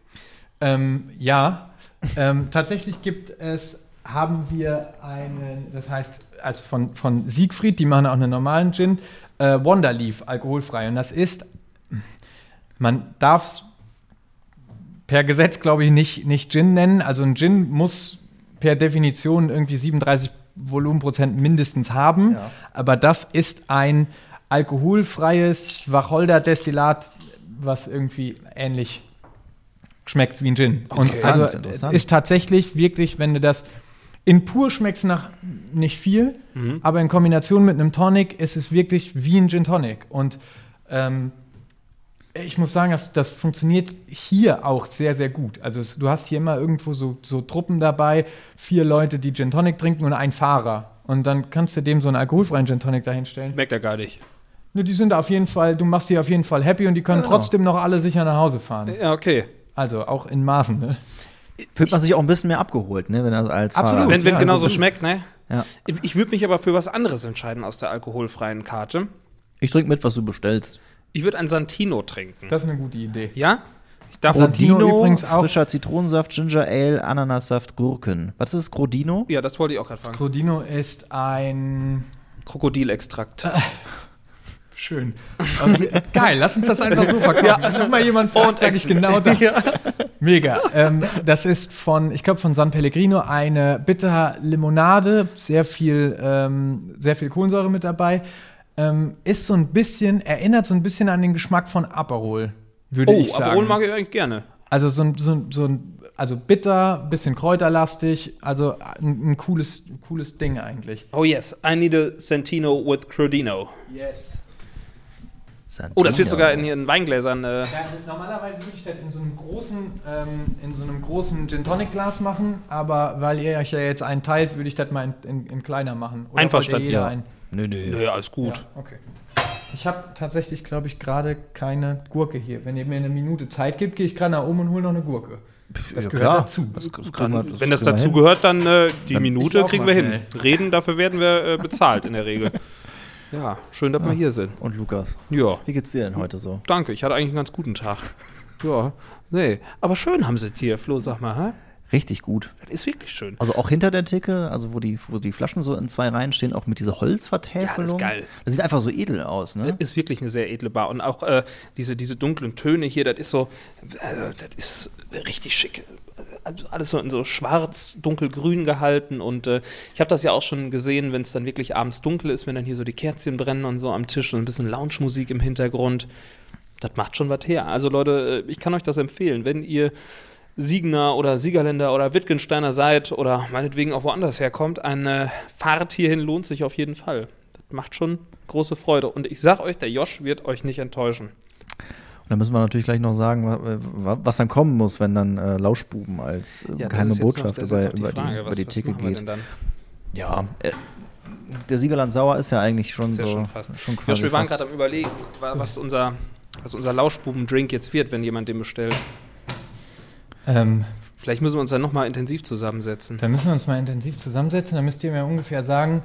Ähm, ja, ähm, tatsächlich gibt es, haben wir einen, das heißt, also von, von Siegfried, die machen auch einen normalen Gin, äh, Wonderleaf, alkoholfrei. Und das ist, man darf es per Gesetz, glaube ich, nicht, nicht Gin nennen. Also ein Gin muss per Definition irgendwie 37 Volumenprozent mindestens haben. Ja. Aber das ist ein alkoholfreies Wacholder-Destillat, was irgendwie ähnlich schmeckt wie ein Gin. Und Interessant, also interessant. ist tatsächlich wirklich, wenn du das in pur schmeckst nach nicht viel, aber in Kombination mit einem Tonic ist es wirklich wie ein Gin Tonic. Und ähm, ich muss sagen, das, das funktioniert hier auch sehr, sehr gut. Also es, du hast hier immer irgendwo so, so Truppen dabei, vier Leute, die Gin Tonic trinken und ein Fahrer. Und dann kannst du dem so einen alkoholfreien Gin Tonic dahinstellen. Merkt er gar nicht. Ne, die sind auf jeden Fall, du machst die auf jeden Fall happy und die können trotzdem noch alle sicher nach Hause fahren. Ja, okay. Also auch in Maßen. Ne? Fühlt man sich auch ein bisschen mehr abgeholt, ne? Wenn er als Absolut. Fahrer. Wenn, wenn ja, genauso also schmeckt, ne? Ja. Ich, ich würde mich aber für was anderes entscheiden aus der alkoholfreien Karte. Ich trinke mit, was du bestellst. Ich würde ein Santino trinken. Das ist eine gute Idee. Ja? Ich darf Santino Santino. übrigens auch- frischer Zitronensaft, Ginger Ale, Ananassaft, Gurken. Was ist Grodino? Ja, das wollte ich auch gerade fragen. Crodino ist ein Krokodilextrakt. *laughs* Schön. Okay, Geil, lass uns das einfach so verkaufen. Wenn noch mal jemand fragt, sage ich genau *laughs* das. Mega. Ähm, das ist von, ich glaube, von San Pellegrino eine bitter Limonade, sehr viel, ähm, sehr viel Kohlensäure mit dabei. Ähm, ist so ein bisschen, erinnert so ein bisschen an den Geschmack von Aperol, würde Oh, ich sagen. Aperol mag ich eigentlich gerne. Also so ein, so, ein- so ein, also bitter, bisschen kräuterlastig, also ein, ein cooles, cooles Ding eigentlich. Oh yes, I need a Santino with Crodino. Yes. Oh, das wird sogar in hier in Weingläsern. Äh, Ja, normalerweise würde ich das in so einem großen, ähm, in so einem großen Gin Tonic Glas machen, aber weil ihr euch ja jetzt einen teilt, würde ich das mal in, in, in kleiner machen. Oder Einverstanden, jeder ja. einen? Nö, nö. nö, alles gut. Ja, okay. Ich habe tatsächlich, glaube ich, gerade keine Gurke hier. Wenn ihr mir eine Minute Zeit gibt, gehe ich gerade nach oben und hole noch eine Gurke. Das ja, gehört klar. dazu. Das, das kriegen wir- wenn das dazu hin. gehört, dann äh, die Dann- Minute kriegen wir hin. schnell. Reden, dafür werden wir äh, bezahlt in der Regel. *laughs* Ja, schön, dass wir hier sind. Und Lukas, Ja, wie geht's dir denn heute so? danke. Ich hatte eigentlich einen ganz guten Tag. *laughs* Ja, nee. Aber schön haben sie es hier, Flo, sag mal, hä? Richtig gut. Das ist wirklich schön. Also auch hinter der Theke, also wo die, wo die Flaschen so in zwei Reihen stehen, auch mit dieser Holzvertäfelung. Ja, das ist geil. Das sieht einfach so edel aus, ne? Ist wirklich eine sehr edle Bar. Und auch äh, diese, diese dunklen Töne hier, das ist so, also, das ist richtig schick. Also alles so in so schwarz, dunkelgrün gehalten. Und äh, ich habe das ja auch schon gesehen, wenn es dann wirklich abends dunkel ist, wenn dann hier so die Kerzchen brennen und so am Tisch und ein bisschen Lounge-Musik im Hintergrund. Das macht schon was her. Also Leute, äh, ich kann euch das empfehlen, wenn ihr Siegner oder Siegerländer oder Wittgensteiner seid oder meinetwegen auch woanders herkommt, eine Fahrt hierhin lohnt sich auf jeden Fall. Das macht schon große Freude. Und ich sag euch, der Josh wird euch nicht enttäuschen. Und dann müssen wir natürlich gleich noch sagen, wa- wa- was dann kommen muss, wenn dann äh, Lauschbuben als äh, das geheime Botschaft noch- über, noch über, die, über die Theke geht. Ja, äh, der Siegerland Sauer ist ja eigentlich schon Ist ja so. schon fast. Schon Josh, wir waren gerade am überlegen, wa- was unser, was unser Lauschbuben-Drink jetzt wird, wenn jemand den bestellt. Ähm, Vielleicht müssen wir uns dann nochmal intensiv zusammensetzen. da müssen wir uns mal intensiv zusammensetzen. Da müsst ihr mir ungefähr sagen,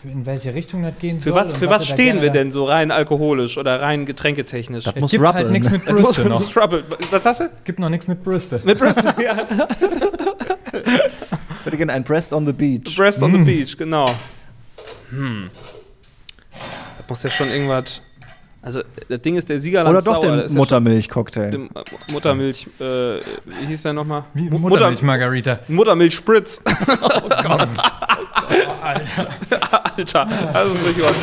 für in welche Richtung das gehen Für soll. was, für was da stehen wir denn so rein alkoholisch oder rein getränketechnisch? Das Es muss gibt halt rubbeln. nichts mit *laughs* Brüste noch. *laughs* Was hast du? Gibt noch nichts mit Brüste. Mit Bristol, *laughs* ja. Ich hätte gerne ein Breast on the Beach. Breast on the Beach, genau. Hm. Das muss ja schon irgendwas. Also, das Ding ist, der Siegerland Oder doch Sauer, den Muttermilch-Cocktail. Ja äh, Muttermilch, äh, wie hieß der nochmal? Wie Mu- Muttermilch Margarita. Muttermilch Spritz. *laughs* Oh, Alter. *laughs* Alter, das ist richtig was.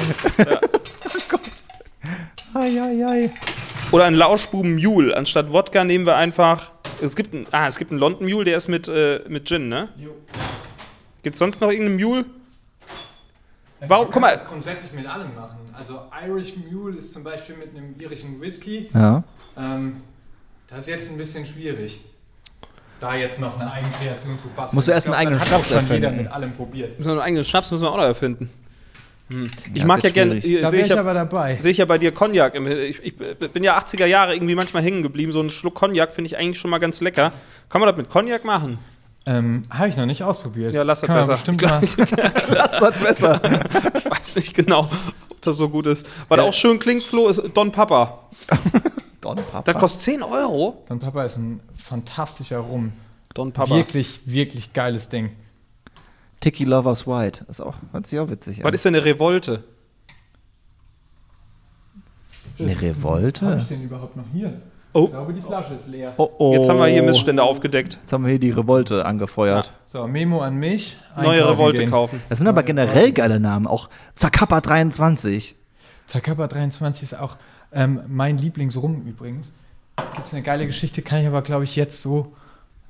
Ai, ai, ai. Oder ein Lauschbuben Mule. Anstatt Wodka nehmen wir einfach. Es gibt einen, ah, es gibt einen London Mule, der ist mit, äh, mit Gin, ne? Gibt es sonst noch irgendeinen Mule? Warum, guck mal, das grundsätzlich mit allem machen. Also Irish Mule ist zum Beispiel mit einem irischen Whisky. Ja. Ähm, das ist jetzt ein bisschen schwierig. Da jetzt noch eine Eigenkreation zu basteln. Musst du erst Ich einen eigenen das Schnaps schon jeder erfinden. mit allem probiert. so einen eigenen Schnaps müssen wir auch noch erfinden. Hm. Ich Ja, mag ja gerne, sehe wäre ich ich ja, aber dabei. sehe ich ja bei dir Cognac. Ich, ich bin ja 80er Jahre irgendwie manchmal hängen geblieben. So einen Schluck Cognac finde ich eigentlich schon mal ganz lecker. Kann man das mit Cognac machen? Ähm, Habe ich noch nicht ausprobiert. Ja, lass das Kann besser. bestimmt mal. *laughs* Das ist besser. *laughs* Ich weiß nicht genau, ob das so gut ist. Was auch schön klingt, Flo, ist Don Papa. *laughs* Don Papa. Das kostet 10 Euro. Don Papa ist ein fantastischer Rum. Don Papa. Wirklich, wirklich geiles Ding. Tiki Lovers White. Ist auch, hört sich auch witzig Was an. ist denn eine Revolte? Eine Habe Revolte? ich den überhaupt noch hier? Oh. Ich glaube, die Flasche ist leer. Oh, oh. Jetzt haben wir hier Missstände aufgedeckt. Jetzt haben wir hier die Revolte angefeuert. So, Memo an mich. Neue Revolte gehen. kaufen. Das sind aber generell geile Namen. Auch Zacapa 23. Takaba 23 ist auch ähm, mein Lieblingsrum übrigens. Gibt es eine geile Geschichte, kann ich aber, glaube ich, jetzt so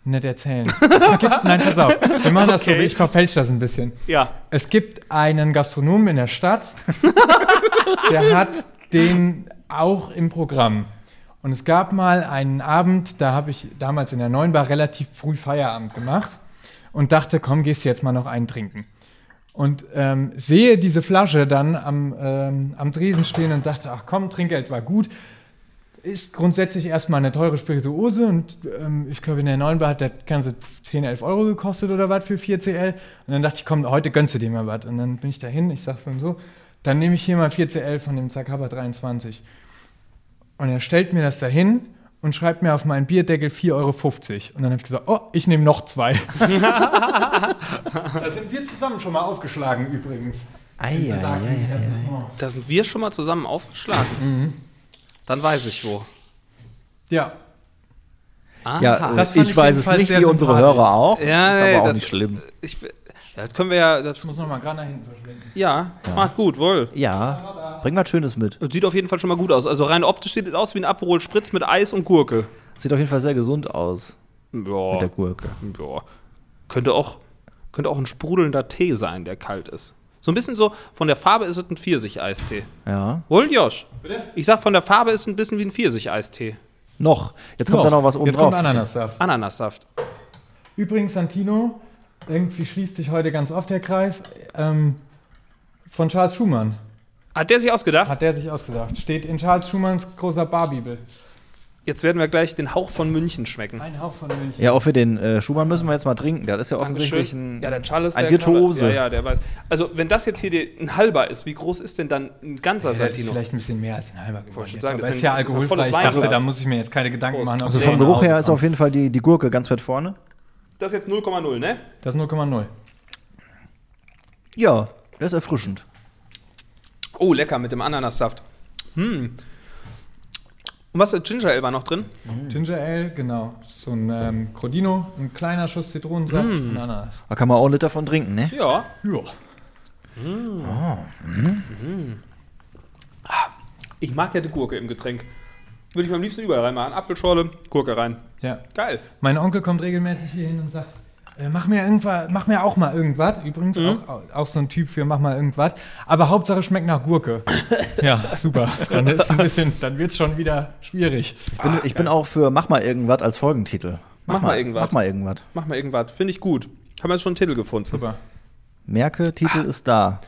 nicht erzählen. *laughs* Gibt, nein, pass auf. Wir machen das so, Okay. ich verfälsche das ein bisschen. Ja. Es gibt einen Gastronomen in der Stadt, *laughs* der hat den auch im Programm. Und es gab mal einen Abend, da habe ich damals in der Neuen Bar relativ früh Feierabend gemacht und dachte, komm, gehst jetzt mal noch einen trinken. Und ähm, sehe diese Flasche dann am, ähm, am Dresen stehen und dachte, ach komm, Trinkgeld war gut. Ist grundsätzlich erstmal eine teure Spirituose und ähm, ich glaube, in der neuen Bar hat das Ganze 10, 11 Euro gekostet oder was für 4CL. Und dann dachte ich, komm, heute gönnst du dir mal was. Und dann bin ich dahin, ich sag so und so, dann nehme ich hier mal 4CL von dem Zacapa 23. Und er stellt mir das dahin und schreibt mir auf meinen Bierdeckel 4,50 Euro. Und dann habe ich gesagt, oh, ich nehme noch zwei. *laughs* da sind wir zusammen schon mal aufgeschlagen übrigens. Ei, ei, ei. Da sind wir schon mal zusammen aufgeschlagen. Dann weiß ich wo. Ja, Aha. Ja, Das ich ich weiß es nicht, wie unsere. Hörer auch. Ja, ist nee, aber auch das- nicht schlimm. Ich, ja, das können wir ja. Das, das muss noch mal gerade nach hinten verschwinden. ja, macht gut, wohl. Ja, bring was Schönes mit. Und Sieht auf jeden Fall schon mal gut aus. Also rein optisch sieht es aus wie ein Aperol Spritz mit Eis und Gurke. Sieht auf jeden Fall sehr gesund aus Ja, mit der Gurke. ja. Könnte auch, könnte auch ein sprudelnder Tee sein, der kalt ist. So ein bisschen so, von der Farbe ist es ein Pfirsich-Eistee. Ja. Wohl, Josh? Bitte? Ich sag, von der Farbe ist es ein bisschen wie ein Pfirsich-Eistee. Noch. Jetzt kommt da noch was oben Jetzt drauf. kommt Ananassaft. Ananassaft. Übrigens, Santino, irgendwie schließt sich heute ganz oft der Kreis, ähm, von Charles Schumann. Hat der sich ausgedacht? Hat der sich ausgedacht. Steht in Charles Schumanns großer Barbibel. Jetzt werden wir gleich den Hauch von München schmecken. Ein Hauch von München. Ja, auch für den äh, Schumann müssen wir jetzt mal trinken. Das ist ja Dankeschön. offensichtlich ein, ja, der Charles, ein der Virtuose. Ja, ja, der weiß. Also, wenn das jetzt hier die, ein halber ist, wie groß ist denn dann ein ganzer Ja, das ist Santino? vielleicht ein bisschen mehr als ein halber geworden. Jetzt, sagen, aber das ist ja alkoholfrei. Ich dachte, da muss ich mir jetzt keine Gedanken Prost. machen. Also der vom Geruch her ist auf jeden Fall die, die Gurke ganz weit vorne. Das ist jetzt 0,0, ne? Das ist 0,0. Ja, der ist erfrischend. Oh, lecker mit dem Ananassaft. Hm. Und was ist Ginger Ale war noch drin? Ginger Ale, genau. So ein ähm, Crodino, ein kleiner Schuss Zitronensaft und Ananas. Da kann man auch einen Liter von trinken, ne? Ja. Ja. Ich mag ja die Gurke im Getränk. Würde ich mir am liebsten überall reinmachen. Apfelschorle, Gurke rein. ja. Geil. Mein Onkel kommt regelmäßig hier hin und sagt, äh, mach, mir irgendwas, mach mir auch mal irgendwas. Übrigens auch, auch so ein Typ für mach mal irgendwas. Aber Hauptsache schmeckt nach Gurke. *laughs* ja, super. Dann ist ein bisschen, dann wird es schon wieder schwierig. Ich bin, ich bin auch für Mach mal irgendwas als Folgentitel. Mach mal irgendwas. Mach mal irgendwas. Mach mal irgendwas. Finde ich gut. Haben wir jetzt schon einen Titel gefunden. Super. Merke, Titel ist da.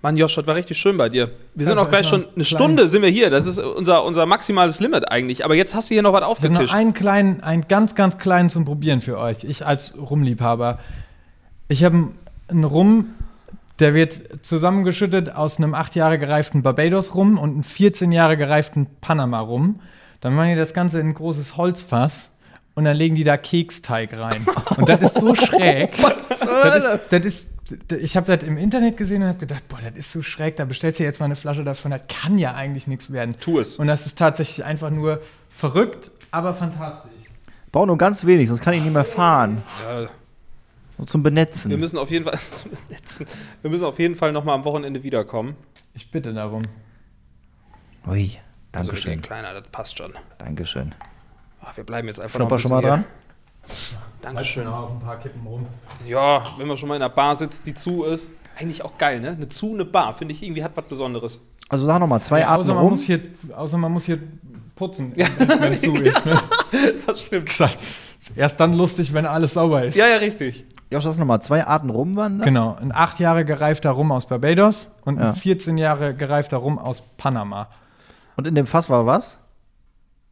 Mann, Josh, das war richtig schön bei dir. Wir sind Ja, auch gleich schon eine klein. Stunde sind wir hier. Das ist unser, unser maximales Limit eigentlich. Aber jetzt hast du hier noch was Ich habe aufgetischt. einen kleinen, einen ganz, ganz kleinen zum Probieren für euch. Ich als Rumliebhaber. Ich habe einen Rum, der wird zusammengeschüttet aus einem acht Jahre gereiften Barbados-Rum und einem 14 Jahre gereiften Panama-Rum. Dann machen die das Ganze in ein großes Holzfass und dann legen die da Keksteig rein. *laughs* Und das ist so schräg. das ist, das ist, ich habe das im Internet gesehen und habe gedacht, boah, das ist so schräg, da bestellst du jetzt mal eine Flasche davon, das kann ja eigentlich nichts werden. Tu es. Und das ist tatsächlich einfach nur verrückt, aber fantastisch. Bau nur ganz wenig, sonst kann ich nicht mehr fahren. Ja, Nur zum Benetzen. wir müssen auf jeden Fall *laughs* zum Netzen. wir müssen auf jeden Fall noch mal am Wochenende wiederkommen. Ich bitte darum. Ui, Also Dankeschön. den Kleiner, das passt schon. Dankeschön. Ach, wir bleiben jetzt einfach Schnupper noch schon mal dran? Dankeschön. noch auf ein paar Kippen rum. Ja, wenn man schon mal in einer Bar sitzt, die zu ist. Eigentlich auch geil, ne? Eine zu, eine Bar, finde ich irgendwie hat was Besonderes. Also sag noch mal zwei Ja, Arten außer, man rum. muss hier, außer man muss hier putzen, *laughs* wenn es zu ist. Ne? *laughs* Das stimmt. Erst dann lustig, wenn alles sauber ist. Ja, ja, richtig. Josh, sag noch mal zwei Arten rum waren das? Genau, ein acht Jahre gereifter Rum aus Barbados und Ja. ein 14 Jahre gereifter Rum aus Panama. Und in dem Fass war was?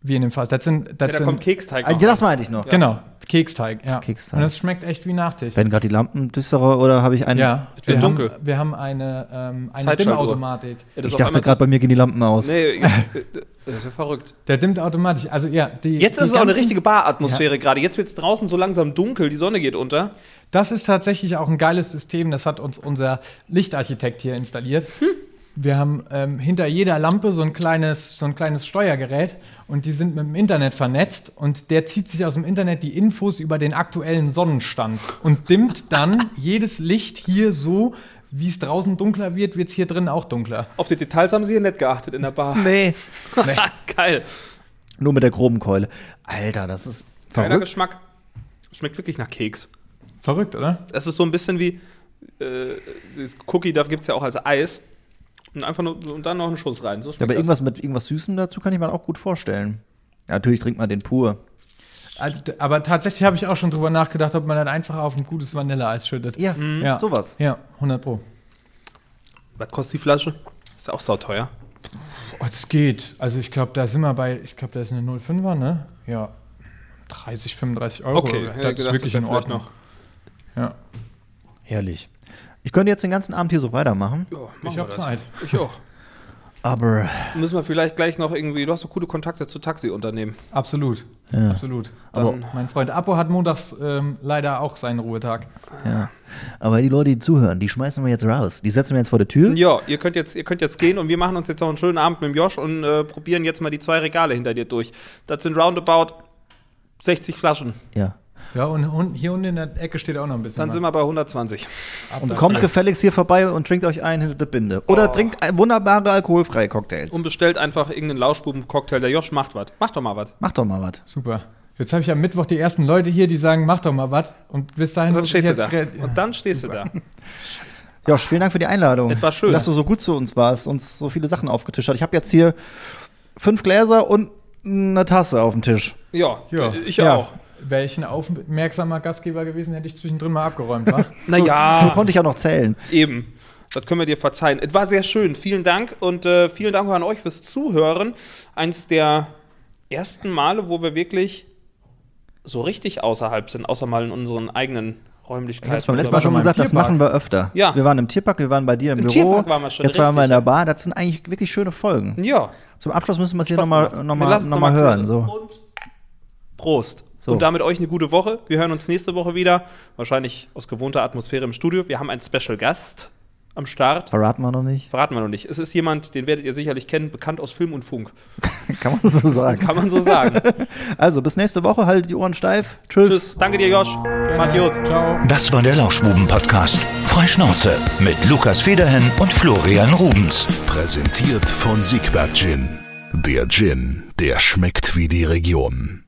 Wie in dem Fall. Das sind, Ja, das da sind kommt Keksteig Ah, noch. das meinte ich noch. genau, Keksteig. Ja. Keksteig. Und das schmeckt echt wie Nachtisch. Werden gerade die Lampen düsterer oder habe ich einen? ja, Es wird wir dunkel. haben, wir haben eine, ähm, eine. Dimmautomatik. Ja, das Ich dachte gerade, bei mir gehen die Lampen aus. Nee, *laughs* das ist ja verrückt. Der dimmt automatisch. Also ja, die, Jetzt die ist es auch eine richtige Baratmosphäre gerade. Jetzt wird es draußen so langsam dunkel, die Sonne geht unter. Das ist tatsächlich auch ein geiles System. Das hat uns unser Lichtarchitekt hier installiert. Hm. Wir haben ähm, hinter jeder Lampe so ein, kleines, so ein kleines Steuergerät und die sind mit dem Internet vernetzt und der zieht sich aus dem Internet die Infos über den aktuellen Sonnenstand und dimmt dann *laughs* jedes Licht hier so, wie es draußen dunkler wird, wird es hier drin auch dunkler. Auf die Details haben sie hier nicht geachtet in der Bar. Nee. *laughs* Geil. Nur mit der groben Keule. Alter, das ist verrückt. Geschmack. Schmeckt wirklich nach Keks. Verrückt, oder? Es ist so ein bisschen wie äh, das Cookie, da gibt es ja auch als Eis. Und einfach nur und dann noch einen Schuss rein. So Ja, aber das. irgendwas mit irgendwas Süßem dazu kann ich mir auch gut vorstellen. Ja, natürlich trinkt man den pur. Also, aber tatsächlich habe ich auch schon drüber nachgedacht, ob man dann einfach auf ein gutes Vanilleeis schüttet. Ja, Ja. sowas. Ja, 100 Pro. Was kostet die Flasche? Ist ja auch sauteuer. Oh, das geht. Also ich glaube, da sind wir bei, ich glaube, da ist eine 05er, ne? Ja. 30, 35 Euro. Okay, das hätte ist gedacht, wirklich das in Ordnung. Ja. Herrlich. Ich könnte jetzt den ganzen Abend hier so weitermachen, Ja, Ich wir hab das. Zeit. Ich auch. aber Müssen wir vielleicht gleich noch irgendwie, du hast so coole Kontakte zu Taxiunternehmen. Absolut. Ja. Absolut. Aber- Dann, mein Freund Apo hat montags ähm, leider auch seinen Ruhetag. ja. Aber die Leute, die zuhören, die schmeißen wir jetzt raus. Die setzen wir jetzt vor der Tür. Ja, ihr könnt, jetzt, ihr könnt jetzt gehen und wir machen uns jetzt noch einen schönen Abend mit dem Josh und äh, probieren jetzt mal die zwei Regale hinter dir durch. Das sind roundabout 60 Flaschen. Ja. Ja, und, hier unten in der Ecke steht auch noch ein bisschen. Dann was. sind wir bei 120. Und kommt gefälligst hier vorbei und trinkt euch ein hinter der Binde. Oder trinkt äh, wunderbare alkoholfreie Cocktails. Und bestellt einfach irgendeinen Lauschbuben-Cocktail. Der Josh macht was. Mach doch mal was. Macht doch mal was. Super. Jetzt habe ich am Mittwoch die ersten Leute hier, die sagen, mach doch mal was. Und bis dahin Und dann *laughs* stehst du da. Und dann stehst du da. Josh, vielen Dank für die Einladung. Es war schön. Dass du so gut zu uns warst, uns so viele Sachen aufgetischt hast. Ich habe jetzt hier fünf Gläser und eine Tasse auf dem Tisch. Ja, Ja. äh, ich Ja. Wäre ich ein aufmerksamer Gastgeber gewesen, hätte ich zwischendrin mal abgeräumt? *laughs* Naja, So konnte ich auch noch zählen. eben. Das können wir dir verzeihen. Es war sehr schön. Vielen Dank und äh, vielen Dank auch an euch fürs Zuhören. Eins der ersten Male, wo wir wirklich so richtig außerhalb sind, außer mal in unseren eigenen Räumlichkeiten. Ich habe beim letzten Mal schon gesagt, das machen wir öfter. Ja. Wir waren im Tierpark, wir waren bei dir im, Im Büro. Tierpark waren wir schon, Jetzt waren wir in der richtig. Bar. Das sind eigentlich wirklich schöne Folgen. Ja. Zum Abschluss müssen wir es hier nochmal noch mal, noch mal noch mal hören. So. Und Prost. So. Und damit euch eine gute Woche. Wir hören uns nächste Woche wieder. Wahrscheinlich aus gewohnter Atmosphäre im Studio. Wir haben einen Special Gast am Start. Verraten wir noch nicht. Verraten wir noch nicht. Es ist jemand, den werdet ihr sicherlich kennen, bekannt aus Film und Funk. *laughs* Kann man so sagen. Kann man so sagen. *laughs* Also, bis nächste Woche. Haltet die Ohren steif. Tschüss. Tschüss. Danke dir, Josh. Macht gut. Ciao. Das war der Lauschbuben-Podcast. Freischnauze mit Lukas Federhen und Florian Rubens. Präsentiert von Siegberg Gin. Der Gin, der schmeckt wie die Region.